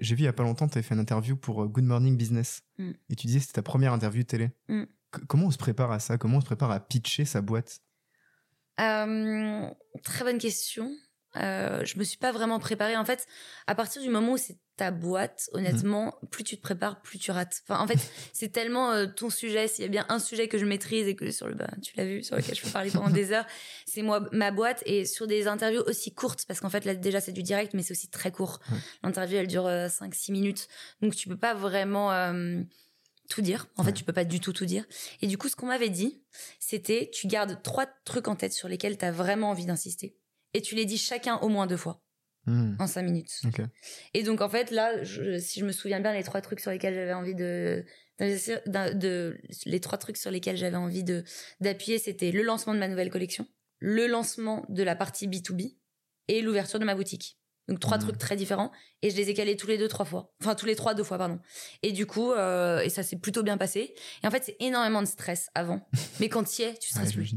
j'ai vu il y a pas longtemps, tu avais fait une interview pour Good Morning Business. Mm. Et tu disais que c'était ta première interview télé. Comment on se prépare à ça? Comment on se prépare à pitcher sa boîte? Euh, Très bonne question. Euh, je me suis pas vraiment préparée. En fait, à partir du moment où c'est ta boîte, honnêtement, mhm. plus tu te prépares, plus tu rates. Enfin, en fait, c'est tellement euh, ton sujet. S'il y a bien un sujet que je maîtrise et que sur le, bah, tu l'as vu, sur lequel je peux parler pendant des heures, c'est moi, ma boîte. Et sur des interviews aussi courtes, parce qu'en fait, là, déjà, c'est du direct, mais c'est aussi très court. L'interview, elle dure 5-6 euh, minutes. Donc, tu peux pas vraiment, euh, tout dire. En fait, tu peux pas du tout tout dire. Et du coup, ce qu'on m'avait dit, c'était tu gardes trois trucs en tête sur lesquels tu as vraiment envie d'insister. Et tu les dis chacun au moins deux fois. Hmm. En cinq minutes. Et donc, en fait, là, si je me souviens bien, les trois trucs sur lesquels j'avais envie de, de, les trois trucs sur lesquels j'avais envie de, d'appuyer, c'était le lancement de ma nouvelle collection, le lancement de la partie B2B et l'ouverture de ma boutique. Donc trois mmh. trucs très différents et je les ai calés tous les deux trois fois. Enfin tous les trois deux fois pardon. Et du coup euh, et ça s'est plutôt bien passé. Et en fait c'est énormément de stress avant, mais quand tu y es tu stresses plus.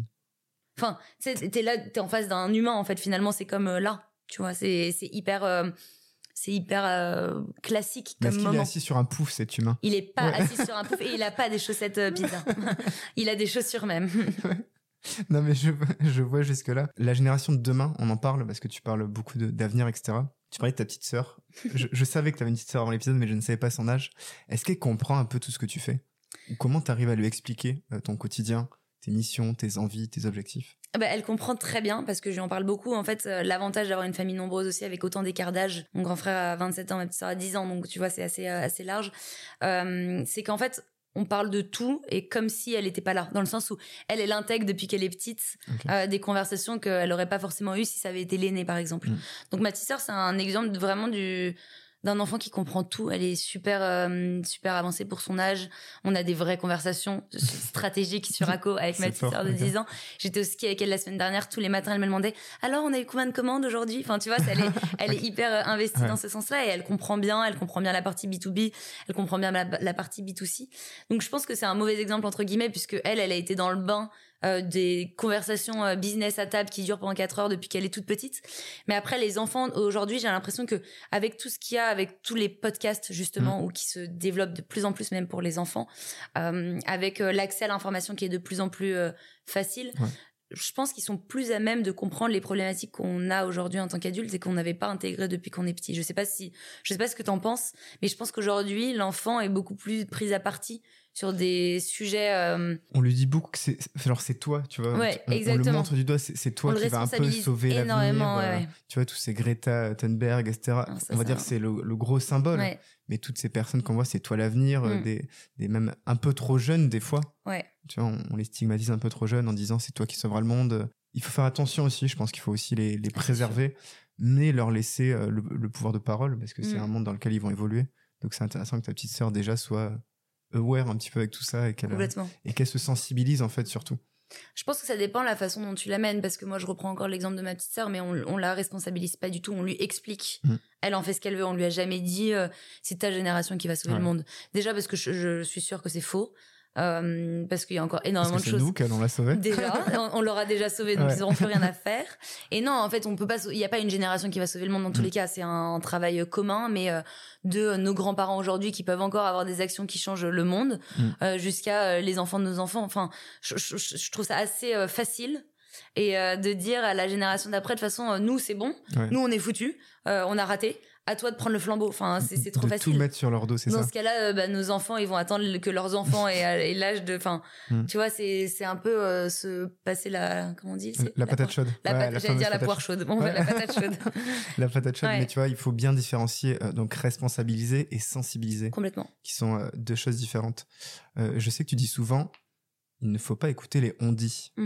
Enfin tu t'es là t'es en face d'un humain en fait finalement c'est comme euh, là tu vois c'est c'est hyper euh, c'est hyper classique comme moment. Il est assis sur un pouf, cet humain? Il est pas assis sur un pouf et il a pas des chaussettes pizza. il a des chaussures même. non, mais je, je vois jusque-là. La génération de demain, on en parle parce que tu parles beaucoup d'avenir, etc. Tu parlais de ta petite sœur. Je, savais que tu avais une petite sœur avant l'épisode, mais je ne savais pas son âge. Est-ce qu'elle comprend un peu tout ce que tu fais? Comment tu arrives à lui expliquer euh, ton quotidien, tes missions, tes envies, tes objectifs? Bah, elle comprend très bien parce que je lui en parle beaucoup. En fait, euh, l'avantage d'avoir une famille nombreuse aussi avec autant d'écart d'âge. Mon grand frère a 27 ans, ma petite sœur a 10 ans, donc tu vois, c'est assez, euh, assez large. c'est qu'en fait, on parle de tout et comme si elle n'était pas là, dans le sens où elle, elle intègre depuis qu'elle est petite euh, des conversations qu'elle n'aurait pas forcément eues si ça avait été l'aîné, par exemple. Mm. Donc ma petite sœur, c'est un exemple vraiment du d'un enfant qui comprend tout. Elle est super euh, super avancée pour son âge. On a des vraies conversations stratégiques sur ACO avec ma petite sœur de 10 ans. J'étais au ski avec elle la semaine dernière. Tous les matins, elle me demandait alors on a eu combien de commandes aujourd'hui? Enfin, tu vois, elle est elle est hyper euh, investie dans ce sens-là et elle comprend bien. Elle comprend bien la partie B2B. Elle comprend bien la, la partie B2C. Donc je pense que c'est un mauvais exemple entre guillemets puisque elle, elle a été dans le bain euh, des conversations euh, business à table qui durent pendant 4 heures depuis qu'elle est toute petite. Mais après, les enfants, aujourd'hui, j'ai l'impression que avec tout ce qu'il y a, avec tous les podcasts justement, mm. ou qui se développent de plus en plus même pour les enfants, euh, avec l'accès à l'information qui est de plus en plus facile, je pense qu'ils sont plus à même de comprendre les problématiques qu'on a aujourd'hui en tant qu'adulte et qu'on n'avait pas intégrées depuis qu'on est petit. Je sais pas si, je sais pas ce que t'en penses, mais je pense qu'aujourd'hui, l'enfant est beaucoup plus pris à partie sur des sujets. Euh, on lui dit beaucoup que c'est, alors c'est toi, tu vois. Ouais, on, exactement. On le montre du doigt, c'est, toi qui va un peu sauver l'avenir. Euh, tu vois, tous ces Greta Thunberg, etc. Ah, on va dire que c'est le, gros symbole. Mais toutes ces personnes qu'on voit, c'est toi l'avenir, euh, mm. des, des même un peu trop jeunes des fois. Ouais. Tu vois, on, les stigmatise un peu trop jeunes en disant c'est toi qui sauveras le monde. Il faut faire attention aussi. Je pense qu'il faut aussi les, les préserver, mais leur laisser le, pouvoir de parole parce que c'est mm. un monde dans lequel ils vont évoluer. Donc c'est intéressant que ta petite sœur déjà soit aware un petit peu avec tout ça et qu'elle et qu'elle se sensibilise en fait surtout. Je pense que ça dépend de la façon dont tu l'amènes parce que moi je reprends encore l'exemple de ma petite sœur mais on, on la responsabilise pas du tout, on lui explique. Mm. Elle en fait ce qu'elle veut, on lui a jamais dit euh, c'est ta génération qui va sauver le monde. Déjà parce que je, je suis sûre que c'est faux. Euh, parce qu'il y a encore énormément de choses. C'est nous qu'elle l'a sauvé. Déjà, on, l'aura déjà sauvé, donc ils n'auront plus rien à faire. Et non, en fait, on peut pas. Il n'y a pas une génération qui va sauver le monde dans tous mm. les cas. C'est un, travail commun, mais euh, de nos grands-parents aujourd'hui qui peuvent encore avoir des actions qui changent le monde, mm. euh, jusqu'à les enfants de nos enfants. Enfin, je, je, je trouve ça assez facile et de dire à la génération d'après de toute façon nous c'est bon nous on est foutu on a raté à toi de prendre le flambeau. Enfin, c'est trop de facile. tout mettre sur leur dos, c'est ça. Dans ce cas-là, euh, bah, nos enfants, ils vont attendre que leurs enfants aient, l'âge de. Enfin, Mm. tu vois, c'est c'est un peu euh, se passer la. Comment on dit La patate chaude. La Ouais, J'allais dire la poire chaude. Bon, Ouais. la patate chaude. La patate chaude, Ouais. mais tu vois, il faut bien différencier, euh, donc responsabiliser et sensibiliser, Complètement. qui sont deux choses différentes. Je sais que tu dis souvent, il ne faut pas écouter les on-dit.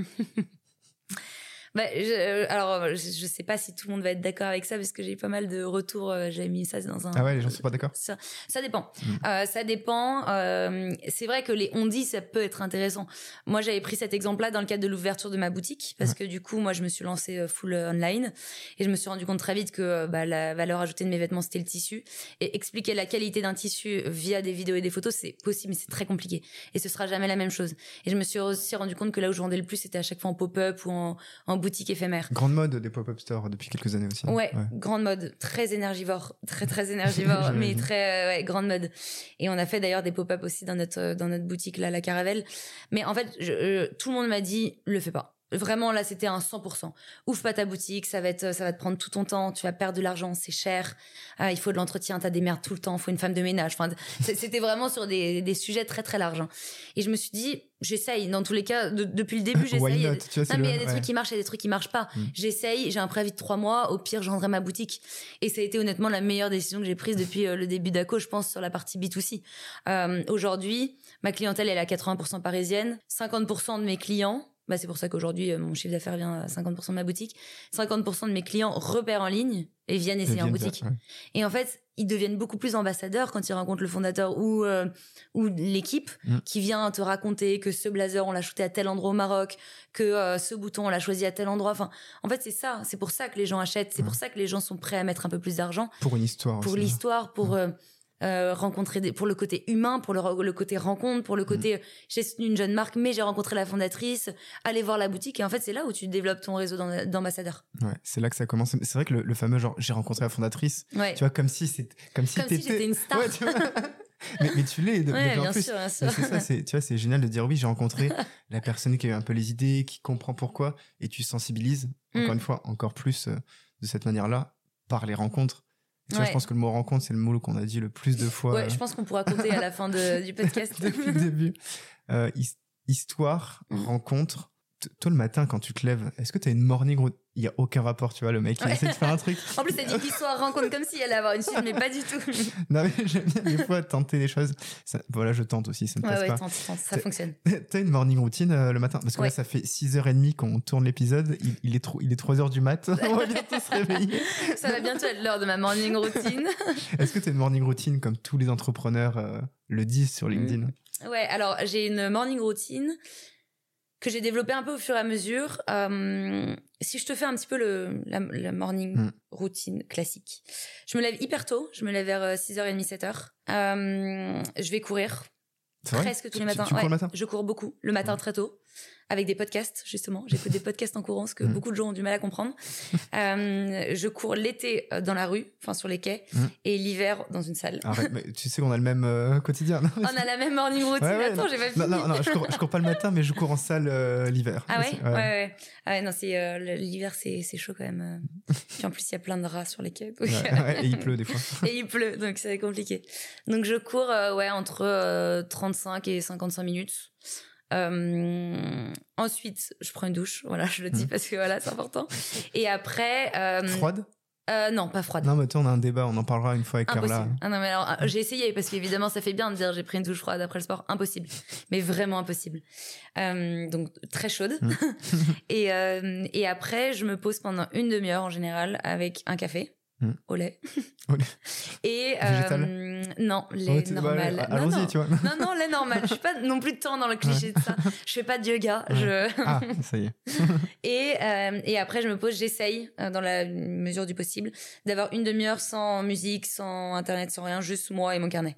Bah, je, euh, alors, je, je sais pas si tout le monde va être d'accord avec ça parce que j'ai eu pas mal de retours. euh, J'avais mis ça dans un. Ah ouais, les gens sont pas d'accord Ça, ça dépend. Euh, ça dépend. euh, c'est vrai que les on dit, ça peut être intéressant. Moi, j'avais pris cet exemple-là dans le cadre de l'ouverture de ma boutique parce Ouais. que du coup, moi, je me suis lancée euh, full euh, online et je me suis rendu compte très vite que euh, bah, la valeur ajoutée de mes vêtements, c'était le tissu. Et expliquer la qualité d'un tissu via des vidéos et des photos, c'est possible, mais c'est très compliqué. Et ce sera jamais la même chose. Et je me suis aussi rendu compte que là où je vendais le plus, c'était à chaque fois en pop-up ou en, en boutique éphémère. Grande mode des pop-up stores depuis quelques années aussi. Ouais, grande mode, très énergivore, très très énergivore, mais très euh, ouais, grande mode. Et on a fait d'ailleurs des pop-up aussi dans notre euh, dans notre boutique là, la Caravelle. Mais en fait, je- tout le monde m'a dit le fais pas. Vraiment là, c'était un 100%. Ouvre pas ta boutique, ça va être ça va te prendre tout ton temps, tu vas perdre de l'argent, c'est cher. Ah, il faut de l'entretien, t'as des merdes tout le temps, faut une femme de ménage. Enfin, c'était vraiment sur des, des sujets très très larges. hein. Et je me suis dit, j'essaye. Dans tous les cas, de- depuis le début, j'essaye. vois, Non, mais il y a des ouais. trucs qui marchent, il y a des trucs qui marchent pas. Mm. J'essaye, j'ai un préavis de trois mois. Au pire, je vendrai ma boutique. Et ça a été honnêtement la meilleure décision que j'ai prise depuis euh, le début d'ACO, je pense, sur la partie B2C. Euh, Aujourd'hui, ma clientèle, elle est à 80% parisienne. 50% de mes clients, bah, c'est pour ça qu'aujourd'hui, euh, mon chiffre d'affaires vient à 50% de ma boutique. 50% de mes clients repèrent en ligne et viennent essayer en viennent boutique. ouais. Et en fait, ils deviennent beaucoup plus ambassadeurs quand ils rencontrent le fondateur ou euh, ou l'équipe Mm. qui vient te raconter que ce blazer on l'a shooté à tel endroit au Maroc, que euh, ce bouton on l'a choisi à tel endroit. Enfin, en fait, c'est ça. C'est pour ça que les gens achètent. C'est Ouais. pour ça que les gens sont prêts à mettre un peu plus d'argent Pour une histoire pour aussi. l'histoire, pour Mm. euh, euh, rencontrer des, pour le côté humain, pour le, le côté rencontre, pour le côté euh, j'ai soutenu une jeune marque, mais j'ai rencontré la fondatrice. Aller voir la boutique et en fait, c'est là où tu développes ton réseau d'am- d'ambassadeurs. Ouais, c'est là que ça commence. C'est vrai que le, le fameux genre, j'ai rencontré la fondatrice, Ouais. tu vois, comme si c'est comme si Comme si t'étais- j'étais une star. Ouais, tu vois. mais, mais tu l'es Ouais, bien plus. sûr, bien sûr. C'est ça, c'est, tu vois, c'est génial de dire oui, j'ai rencontré la personne qui a eu un peu les idées, qui comprend pourquoi, et tu sensibilises, encore Mm. une fois, encore plus euh, de cette manière-là, par les rencontres. Vois, je pense que le mot rencontre, c'est le mot qu'on a dit le plus de fois Ouais, euh, je pense qu'on pourra compter à la fin de- du podcast. depuis le début. Euh, his- histoire, Mm. rencontre. Toi, le matin, quand tu te lèves, est-ce que tu as une morning routine? Il y a aucun rapport, tu vois, le mec, il Ouais. essaie de faire un truc. En plus, t'as dit histoire rencontre comme s'il allait avoir une suite, mais pas du tout. Non, mais j'aime bien des fois tenter des choses. Ça- voilà, je tente aussi, ça ne Ouais, passe ouais, pas. tente, tente, ça fonctionne. T'as une morning routine euh, le matin? Parce que Ouais. là, ça fait 6h30 qu'on tourne l'épisode. Il, il est trop, il est 3h du mat. On va bientôt se réveiller. Ça va bientôt être l'heure de ma morning routine. Est-ce que t'as une morning routine comme tous les entrepreneurs euh, le disent sur LinkedIn? Ouais, alors j'ai une morning routine que j'ai développée un peu au fur et à mesure. Euh, si je te fais un petit peu le, la, la morning Mm. routine classique, je me lève hyper tôt. Je me lève vers euh, 6h30, 7h. Euh, je vais courir presque tous les matins. Tu, tu cours Ouais, le matin? Je cours beaucoup, le matin très tôt, avec des podcasts, justement. J'écoute des podcasts en courant, ce que Mm. beaucoup de gens ont du mal à comprendre. Euh, je cours l'été euh, dans la rue, enfin sur les quais, Mm. et l'hiver dans une salle. Arrête, mais tu sais qu'on a le même euh, quotidien. Non, mais On a la même morning routine. Ouais, ouais, Attends, non. j'ai pas non, fini. non, non, je cours, je cours pas le matin, mais je cours en salle euh, l'hiver. Ah ouais, ouais, ouais. Ah ouais, non, c'est l'hiver, c'est c'est chaud quand même. Puis en plus, il y a plein de rats sur les quais. donc- et il pleut des fois. et il pleut, donc c'est compliqué. Donc je cours ouais entre euh, 35 et 55 minutes. Euh, ensuite, je prends une douche. Voilà, je le dis Mhm. parce que voilà, c'est important. Et après, euh, Froide? euh, non, pas froide. Non, mais toi, on a un débat, on en parlera une fois avec Carla. Ah non, mais alors, euh, j'ai essayé parce qu'évidemment, ça fait bien de dire j'ai pris une douche froide après le sport. Impossible. Mais vraiment impossible. Euh, donc, très chaude. Mm. et, euh, et après, je me pose pendant une demi-heure en général avec un café. Mm. Au lait. Au lait. Et euh, non, lait bah, normal. ouais, Non, non. tu vois. Non, non, lait normal. Je suis pas non plus de temps dans le cliché de ça. Je fais pas de yoga. Je... Ah, ça y est. Et, euh, et après, je me pose, j'essaye, euh, dans la mesure du possible, d'avoir une demi-heure sans musique, sans internet, sans rien, juste moi et mon carnet.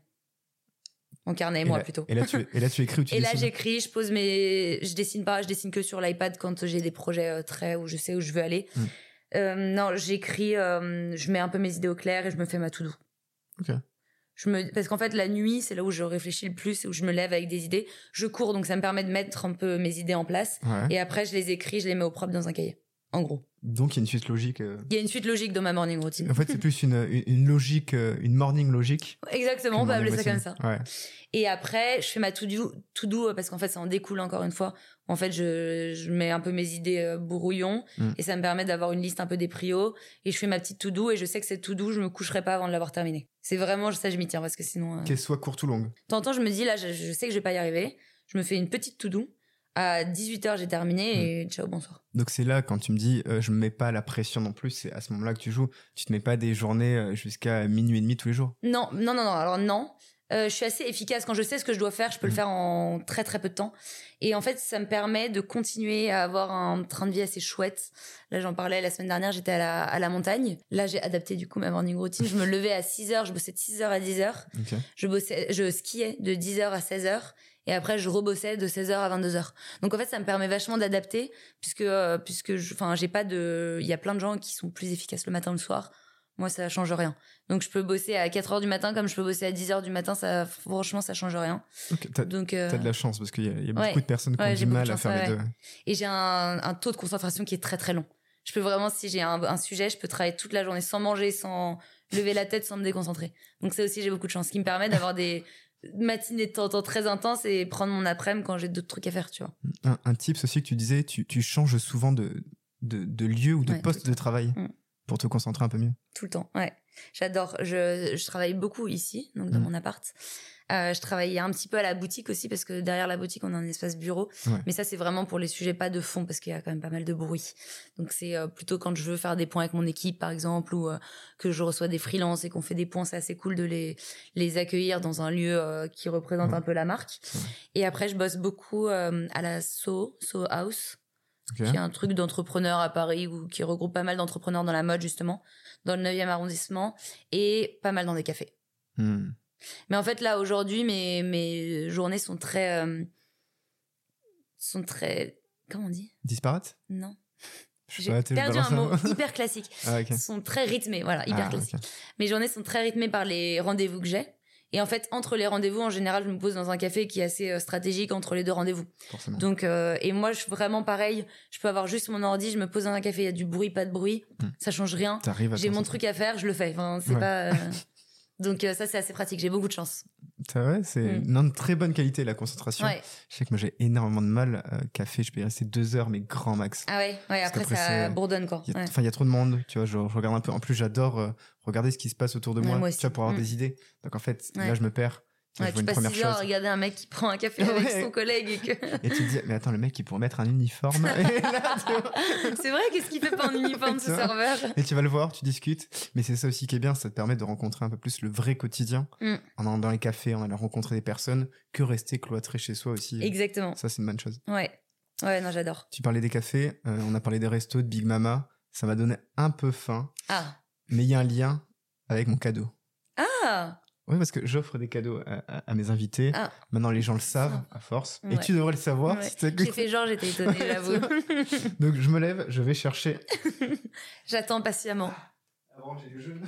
Mon carnet, Et moi là- plutôt. Et là, tu, et là, tu écris ou tu Et là, j'écris, je pose mes. Je dessine pas, je dessine que sur l'iPad quand j'ai des projets très où je sais où je veux aller. Mm. Euh, non, j'écris, euh, je mets un peu mes idées au clair et je me fais ma to-do. Ok. Je me... Parce qu'en fait, la nuit, c'est là où je réfléchis le plus, où je me lève avec des idées. Je cours, donc ça me permet de mettre un peu mes idées en place. Ouais. Et après, je les écris, je les mets au propre dans un cahier. En gros. Donc il y a une suite logique. euh. Il y a une suite logique dans ma morning routine. En fait, c'est plus une, une, une logique, euh, une morning logique. Exactement, on peut appeler ça comme ça. Ouais. Et après, je fais ma to-do, to-do parce qu'en fait, ça en découle encore une fois. En fait, je, je mets un peu mes idées euh, brouillon Mm. et ça me permet d'avoir une liste un peu des prios. Et je fais ma petite to-do et je sais que cette to-do, je me coucherai pas avant de l'avoir terminée. C'est vraiment ça, je m'y tiens parce que sinon. euh, Qu'elle soit courte ou longue. Temps, je me dis, là, je, je sais que je vais pas y arriver. Je me fais une petite to-do. À 18h, j'ai terminé et ciao, bonsoir. Donc c'est là quand tu me dis euh, je me mets pas la pression non plus, c'est à ce moment-là que tu joues. Tu te mets pas des journées euh, jusqu'à minuit et demi tous les jours? Non, non, non, non. Alors non. Euh, je suis assez efficace quand je sais ce que je dois faire. Je peux le Mhm. faire en très très peu de temps. Et en fait, ça me permet de continuer à avoir un train de vie assez chouette. Là, j'en parlais la semaine dernière. J'étais à la, à la montagne. Là, j'ai adapté du coup ma morning routine. Je me levais à 6 heures. Je bossais de 6 heures à 10 heures. Ok. Je bossais, je skiais de 10 heures à 16 heures. Et après, je rebossais de 16 heures à 22 heures. Donc en fait, ça me permet vachement d'adapter puisque euh, puisque enfin, j'ai pas de il y a plein de gens qui sont plus efficaces le matin ou le soir. Moi, ça change rien. Donc je peux bosser à 4 heures du matin comme je peux bosser à 10 heures du matin, ça franchement ça change rien. Donc euh, t'as de la chance parce qu'il y a, il y a ouais. beaucoup de personnes qui Ouais, ont du mal à faire les ouais. deux. et j'ai un, un taux de concentration qui est très très long. Je peux vraiment si j'ai un, un sujet, je peux travailler toute la journée sans manger, sans lever la tête, sans me déconcentrer. Donc ça aussi j'ai beaucoup de chance, ce qui me permet d'avoir des matinées de temps en temps très intenses et prendre mon après-midi quand j'ai d'autres trucs à faire, tu vois. Un, un tips aussi que tu disais, tu, tu changes souvent de, de, de lieu ou de Ouais, poste de travail Mm. pour te concentrer un peu mieux. Tout le temps, ouais. J'adore. Je, je travaille beaucoup ici, donc dans Mhm. mon appart. Euh, je travaillais un petit peu à la boutique aussi parce que derrière la boutique on a un espace bureau. Ouais. Mais ça c'est vraiment pour les sujets pas de fond parce qu'il y a quand même pas mal de bruit. Donc c'est euh, plutôt quand je veux faire des points avec mon équipe par exemple ou euh, que je reçois des freelances et qu'on fait des points, c'est assez cool de les les accueillir dans un lieu qui représente Ouais. un peu la marque. Et après je bosse beaucoup à la So So House qui est un truc d'entrepreneur à Paris ou qui regroupe pas mal d'entrepreneurs dans la mode justement, dans le 9e arrondissement et pas mal dans des cafés. Hmm. Mais en fait là aujourd'hui mes mes journées sont très euh, sont très comment on dit? Disparate Non. J'ai perdu un mot hyper classique. Ah, sont très rythmées, voilà, hyper Ah, classiques. Mes journées sont très rythmées par les rendez-vous que j'ai. Et en fait, entre les rendez-vous, en général, je me pose dans un café qui est assez euh, stratégique entre les deux rendez-vous. Donc, euh, et moi, je suis vraiment pareil. Je peux avoir juste mon ordi, je me pose dans un café, il y a du bruit, pas de bruit, Hmm. ça change rien. J'ai mon truc à faire, je le fais. Enfin, c'est Ouais. pas. euh, Donc euh, ça, c'est assez pratique. J'ai beaucoup de chance. C'est vrai, c'est Mm. une très bonne qualité la concentration. Ouais. Je sais que moi j'ai énormément de mal. euh, café, je peux y rester deux heures, mais grand max. Ah ouais. Ouais. Après, ça bourdonne quoi. Ouais. Enfin, il y a trop de monde, tu vois. Je, je regarde un peu. En plus, j'adore euh, regarder ce qui se passe autour de moi, moi tu vois, aussi. pour avoir Mm. des idées. Donc en fait, Ouais. là, je me perds. Ouais, tu passes première 6 heures à regarder un mec qui prend un café avec Ouais. son collègue et que. Et tu te dis, mais attends, le mec, il pourrait mettre un uniforme. c'est vrai, qu'est-ce qu'il fait pas en uniforme ce serveur et tu vas le voir, tu discutes. Mais c'est ça aussi qui est bien, ça te permet de rencontrer un peu plus le vrai quotidien Mm. en allant dans les cafés, en allant rencontrer des personnes, que rester cloîtré chez soi aussi. Exactement. Ça, c'est une bonne chose. Ouais. Ouais, non, j'adore. Tu parlais des cafés, euh, on a parlé des restos, de Big Mama. Ça m'a donné un peu faim, Ah. mais il y a un lien avec mon cadeau. Ah. Oui, parce que j'offre des cadeaux à, à- à mes invités. Ah. Maintenant, les gens le savent, à force. Et tu devrais le savoir. Ouais. si J'ai fait genre, j'étais étonnée, j'avoue. Donc, je me lève, je vais chercher. J'attends patiemment. Avant, j'ai du jaune.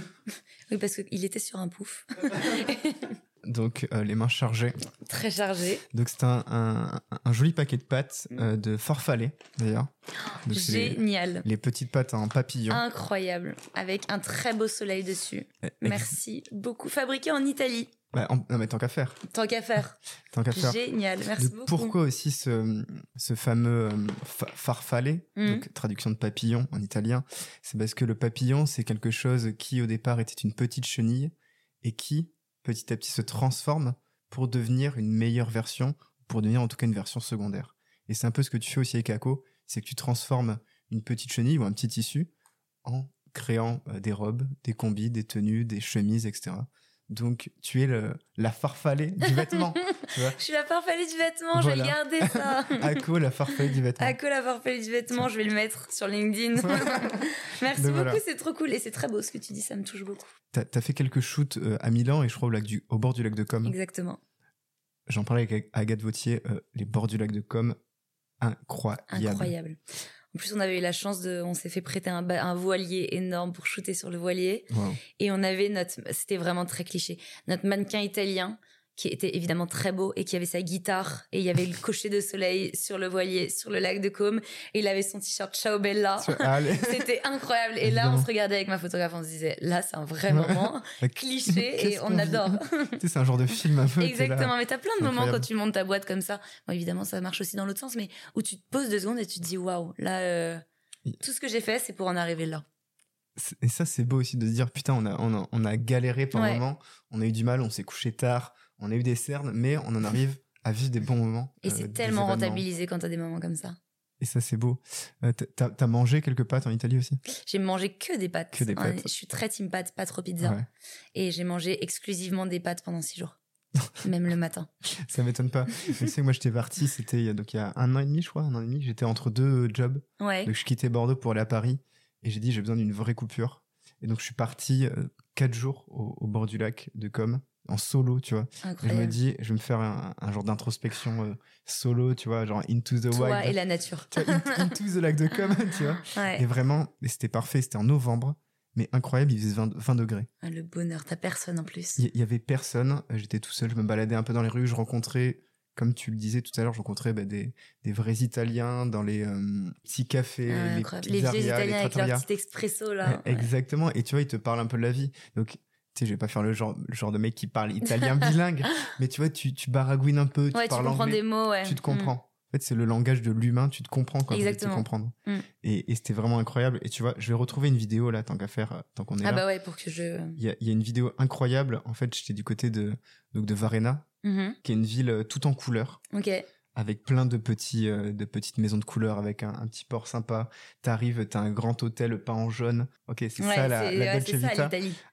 Oui, parce qu'il était sur un pouf. Donc, euh, les mains chargées. Très chargé. Donc, c'est un, un- un joli paquet de pâtes euh, de farfalle, d'ailleurs. Donc, c'est les, Génial. les petites pâtes en papillon. Incroyable. Avec un très beau soleil dessus. Euh, Merci beaucoup. Fabriqué en Italie. bah, en- non, mais tant qu'à faire. Tant qu'à faire. Tant qu'à faire. Génial. Merci beaucoup. pourquoi aussi ce, ce fameux euh, fa- donc traduction de papillon en italien C'est parce que le papillon, c'est quelque chose qui au départ était une petite chenille et qui petit à petit se transforme pour devenir une meilleure version, pour devenir en tout cas une version secondaire. Et c'est un peu ce que tu fais aussi avec Ako, c'est que tu transformes une petite chenille ou un petit tissu en créant euh, des robes, des combis, des tenues, des chemises, etc. Donc tu es le, la farfallée du vêtement. tu vois Je suis la farfallée du vêtement. Je vais Voilà. le garder, ça. Ako, la farfalle du vêtement. Ako, la farfallée du vêtement. Je vais le mettre sur LinkedIn. Merci Donc, beaucoup. voilà. C'est trop cool. Et c'est très beau ce que tu dis. Ça me touche beaucoup. T'as as fait quelques shoots euh, à Milan et je crois au, lac du, au bord du lac de Com. Exactement. J'en parlais avec Agathe Vautier, euh, les bords du lac de Com, incroyable. Incroyable. En plus, on avait eu la chance de, on s'est fait prêter un, voilier énorme pour shooter sur le voilier. Wow. Et on avait notre, c'était vraiment très cliché, notre mannequin italien qui était évidemment très beau et qui avait sa guitare et il y avait le cocher de soleil sur le voilier sur le lac de Côme et il avait son t-shirt Ciao Bella. C'était incroyable et là on se regardait avec ma photographe on se disait là c'est un vrai moment cliché et on adore. c'est un genre de film un peu. Exactement mais t'as plein de moments quand tu montes ta boîte comme ça. Bon évidemment ça marche aussi dans l'autre sens mais où tu te poses deux secondes et tu te dis waouh là euh, tout ce que j'ai fait c'est pour en arriver là. Et ça, c'est beau aussi de se dire, putain, on a, on a, on a galéré pendant un moment, on a eu du mal, on s'est couché tard, on a eu des cernes, mais on en arrive à vivre des bons moments. Et c'est euh, tellement rentabilisé quand t'as des moments comme ça. Et ça, c'est beau. Euh, t'as as mangé quelques pâtes en Italie aussi? J'ai mangé que des pâtes. Que des pâtes. Je suis très team pâtes, pas trop pizza. Et j'ai mangé exclusivement des pâtes pendant six jours. Même le matin. Ça m'étonne pas. tu sais, moi, j'étais parti, c'était il y a donc il y a un an et demi, je crois, un an et demi. J'étais entre deux jobs. Ouais. Donc, je quittais Bordeaux pour aller à Paris. Et j'ai dit, j'ai besoin d'une vraie coupure. Et donc, je suis parti euh, quatre jours au, bord du lac de Com, en solo, tu vois. je me dis, je vais me faire un, genre d'introspection euh, solo, tu vois, genre into the Toi wild. et la nature. into the lac de Com, tu vois. Et vraiment, c'était parfait, c'était en novembre. Mais incroyable, il faisait 20, degrés. Ah, le bonheur, t'as personne en plus. Il y, avait personne, j'étais tout seul, je me baladais un peu dans les rues, je rencontrais comme tu le disais tout à l'heure, je rencontrais bah, des, des, vrais Italiens dans les euh, petits cafés, les, les vieux Italiens avec leur petit expresso là. Exactement. Et tu vois, ils te parlent un peu de la vie. Donc, sais, je vais pas faire le genre, le genre de mec qui parle italien bilingue, mais tu vois, tu, tu baragouines un peu, tu ouais, parles tu comprends des mots, ouais. Tu te comprends. Mm. En fait, c'est le langage de l'humain, tu te comprends quand tu te comprendre. Mm. Et, et c'était vraiment incroyable. Et tu vois, je vais retrouver une vidéo là, tant qu'à faire, tant qu'on est ah là. Ah bah ouais, pour que je. Il y a, y a, une vidéo incroyable. En fait, j'étais du côté de, donc de Varena, Mhm. qui est une ville euh, tout en couleurs. Avec plein de petits, euh, de petites maisons de couleurs, avec un, petit port sympa. T'arrives, t'as un grand hôtel peint en jaune. Ok, c'est ça la, la Dolce Vita.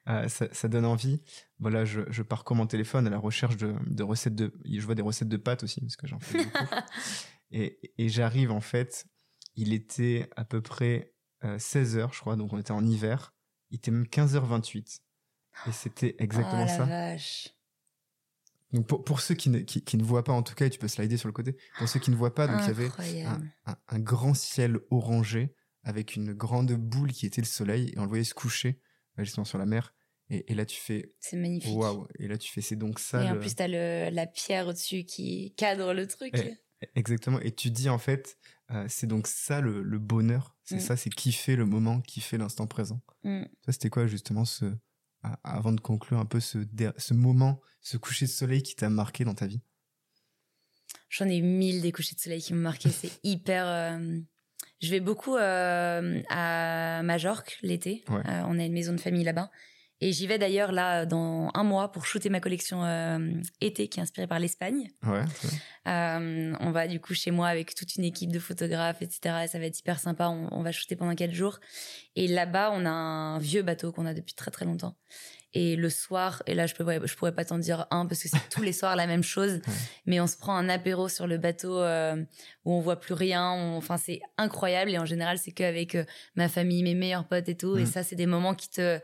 Euh, ça, ça, donne envie. Voilà, je, je parcours mon téléphone à la recherche de, de, recettes de. Je vois des recettes de pâtes aussi parce que j'en fais beaucoup. et, et j'arrive en fait. Il était à peu près 16 h je crois, donc on était en hiver. Il était même 15h28. Et c'était exactement oh, ça. Vache. Donc pour, pour ceux qui ne, qui, qui, ne voient pas, en tout cas, et tu peux slider sur le côté, pour ceux qui ne voient pas, donc il y avait un, un, grand ciel orangé avec une grande boule qui était le soleil et on le voyait se coucher euh, justement sur la mer. Et, et là tu fais... C'est magnifique. Waouh Et là tu fais, c'est donc ça. Et en plus, tu as la pierre au-dessus qui cadre le truc. Eh, exactement. Et tu dis en fait, euh, c'est donc ça le, le bonheur. C'est mm. ça, c'est kiffer le moment, kiffer l'instant présent. Mm. Ça, c'était quoi justement ce, avant de conclure un peu ce, ce moment, ce coucher de soleil qui t'a marqué dans ta vie? J'en ai mille des couchers de soleil qui m'ont marqué. C'est hyper. Euh, je vais beaucoup euh, à Majorque l'été. Euh, on a une maison de famille là-bas. Et j'y vais d'ailleurs là dans un mois pour shooter ma collection euh, été qui est inspirée par l'Espagne. Ouais. Euh, on va du coup chez moi avec toute une équipe de photographes, etc. ça va être hyper sympa. On, on va shooter pendant quatre jours. Et là-bas, on a un vieux bateau qu'on a depuis très très longtemps. Et le soir, et là je peux, je pourrais pas t'en dire un parce que c'est tous les soirs la même chose, mais on se prend un apéro sur le bateau euh, où on voit plus rien. Enfin c'est incroyable et en général c'est qu'avec euh, ma famille, mes meilleurs potes et tout. Et mm. ça c'est des moments qui te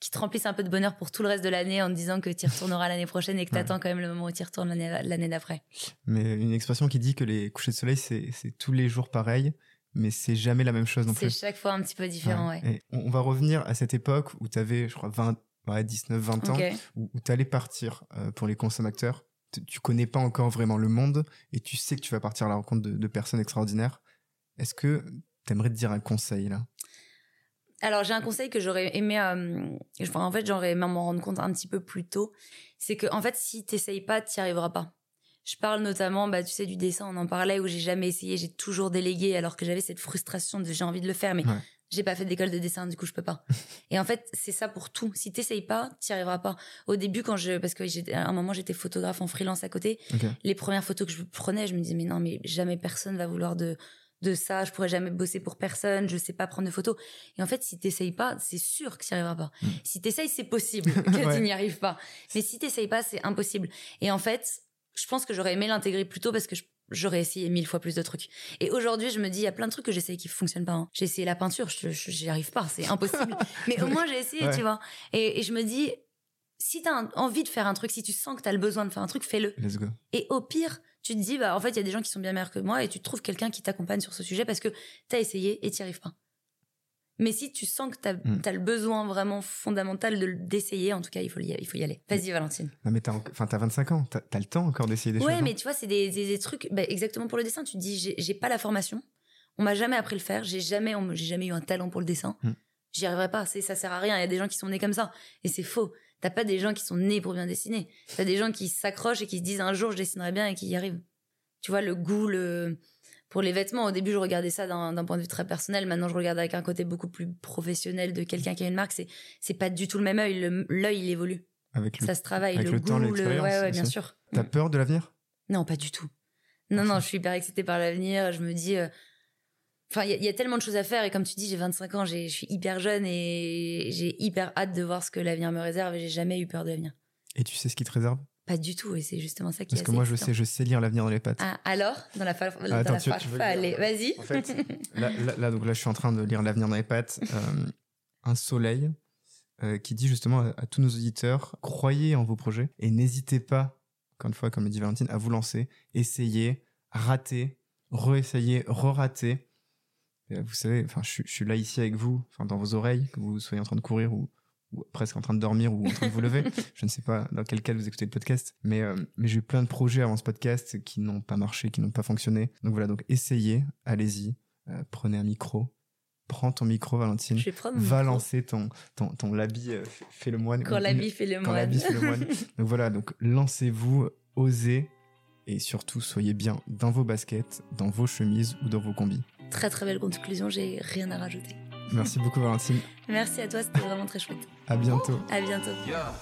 qui te remplissent un peu de bonheur pour tout le reste de l'année en te disant que tu y retourneras l'année prochaine et que t'attends quand même le moment où tu y retournes l'année d'après. Mais une expression qui dit que les couchers de soleil c'est tous les jours pareil mais c'est jamais la même chose non plus. C'est chaque fois un petit peu différent, ouais. on, va revenir à cette époque où tu avais, je crois, 20, ouais, 19, 20 ans, où, tu allais partir euh, pour les consommateurs. Tu connais pas encore vraiment le monde et tu sais que tu vas partir à la rencontre de, personnes extraordinaires. Est-ce que tu aimerais te dire un conseil là? Alors j'ai un conseil que j'aurais aimé, euh, en fait j'aurais aimé m'en rendre compte un petit peu plus tôt, c'est que en fait si t'essayes pas, t'y arriveras pas. Je parle notamment, bah tu sais du dessin, on en parlait où j'ai jamais essayé, j'ai toujours délégué alors que j'avais cette frustration de j'ai envie de le faire, mais j'ai pas fait d'école de dessin, du coup je peux pas. et en fait, c'est ça pour tout. Si t'essayes pas, t'y arriveras pas. Au début, quand je, parce que à un moment j'étais photographe en freelance à côté, les premières photos que je prenais, je me disais mais non, mais jamais personne va vouloir de de ça, je pourrais jamais bosser pour personne, je sais pas prendre de photos. Et en fait, si t'essayes pas, c'est sûr que t'y arriveras pas. Mm. Si t'essayes, c'est possible que tu n'y arrives pas. Mais si t'essayes pas, c'est impossible. Et en fait, je pense que j'aurais aimé l'intégrer plus tôt parce que je j'aurais essayé mille fois plus de trucs. Et aujourd'hui, je me dis, il y a plein de trucs que j'essaye qui fonctionnent pas. Hein. J'ai essayé la peinture, je j'y arrive pas, c'est impossible. Mais au moins, j'ai essayé, tu vois. Et, je me dis, si t'as envie de faire un truc, si tu sens que t'as le besoin de faire un truc, fais-le. Let's go. Et au pire, tu te dis, bah, en fait, il y a des gens qui sont bien meilleurs que moi et tu trouves quelqu'un qui t'accompagne sur ce sujet parce que t'as essayé et t'y arrives pas. Mais si tu sens que tu as, Mm. le besoin vraiment fondamental de d'essayer, en tout cas, il faut y, il faut y aller. Vas-y, Valentine. Non, mais t'as, en- enfin, t'as 25 ans, t'as, t'as le temps encore d'essayer des choses. Ouais, non mais tu vois, c'est des, des- des trucs. bah, exactement pour le dessin, tu te dis, j'ai- pas la formation. On m'a jamais appris le faire. J'ai jamais, j'ai jamais eu un talent pour le dessin. Mm. J'y arriverai pas. Ça sert à rien. Il y a des gens qui sont nés comme ça. Et c'est faux. T'as pas des gens qui sont nés pour bien dessiner. T'as des gens qui s'accrochent et qui se disent un jour je dessinerai bien et qui y arrivent. Tu vois, le goût, le... pour les vêtements, au début, je regardais ça d'un, point de vue très personnel. Maintenant, je regarde avec un côté beaucoup plus professionnel de quelqu'un qui a une marque. C'est, c'est pas du tout le même œil. Le- l'œil, il évolue. Avec le... Ça se travaille. avec le, le goût, temps, le... l'expérience Ouais, ouais, bien sûr. T'as peur de l'avenir? Non, pas du tout. Non, non, je suis hyper excitée par l'avenir. Je me dis. euh, Enfin, il y, a- il y a tellement de choses à faire. Et comme tu dis, j'ai 25 ans, j'ai- je suis hyper jeune et j'ai hyper hâte de voir ce que l'avenir me réserve. Et j'ai jamais eu peur de l'avenir. Et tu sais ce qui te réserve? Pas du tout. Et c'est justement ça qui Parce est que assez moi, je sais, je sais lire l'avenir dans les pattes. Ah, alors? Dans la, fa... dans attends, la tu- fa- tu veux fa- le allez, vas-y. En fait, là, là, là, donc là, je suis en train de lire l'avenir dans les pattes. euh, un soleil euh, qui dit justement à, à tous nos auditeurs croyez en vos projets et n'hésitez pas, encore une fois, comme le dit Valentine, à vous lancer, essayez, ratez, re-essayez, re-ratez. Vous savez, enfin, je, suis- je suis là ici avec vous, enfin, dans vos oreilles, que vous soyez en train de courir ou, ou presque en train de dormir ou en train de vous lever. je ne sais pas dans quel cas vous écoutez le podcast, mais, euh, mais j'ai eu plein de projets avant ce podcast qui n'ont pas marché, qui n'ont pas fonctionné. Donc voilà, donc essayez, allez-y, euh, prenez un micro, prends ton micro, Valentine, Je mon va micro. lancer ton, ton, ton l'habit euh, fait- le moine. Quand l'habit fait le Quand moine. l'habit fait le moine. Donc voilà, donc lancez-vous, osez et surtout soyez bien dans vos baskets, dans vos chemises ou dans vos combis. Très très belle conclusion, j'ai rien à rajouter. Merci beaucoup Valentine, Merci à toi, c'était vraiment très chouette. à bientôt. À bientôt. Yeah.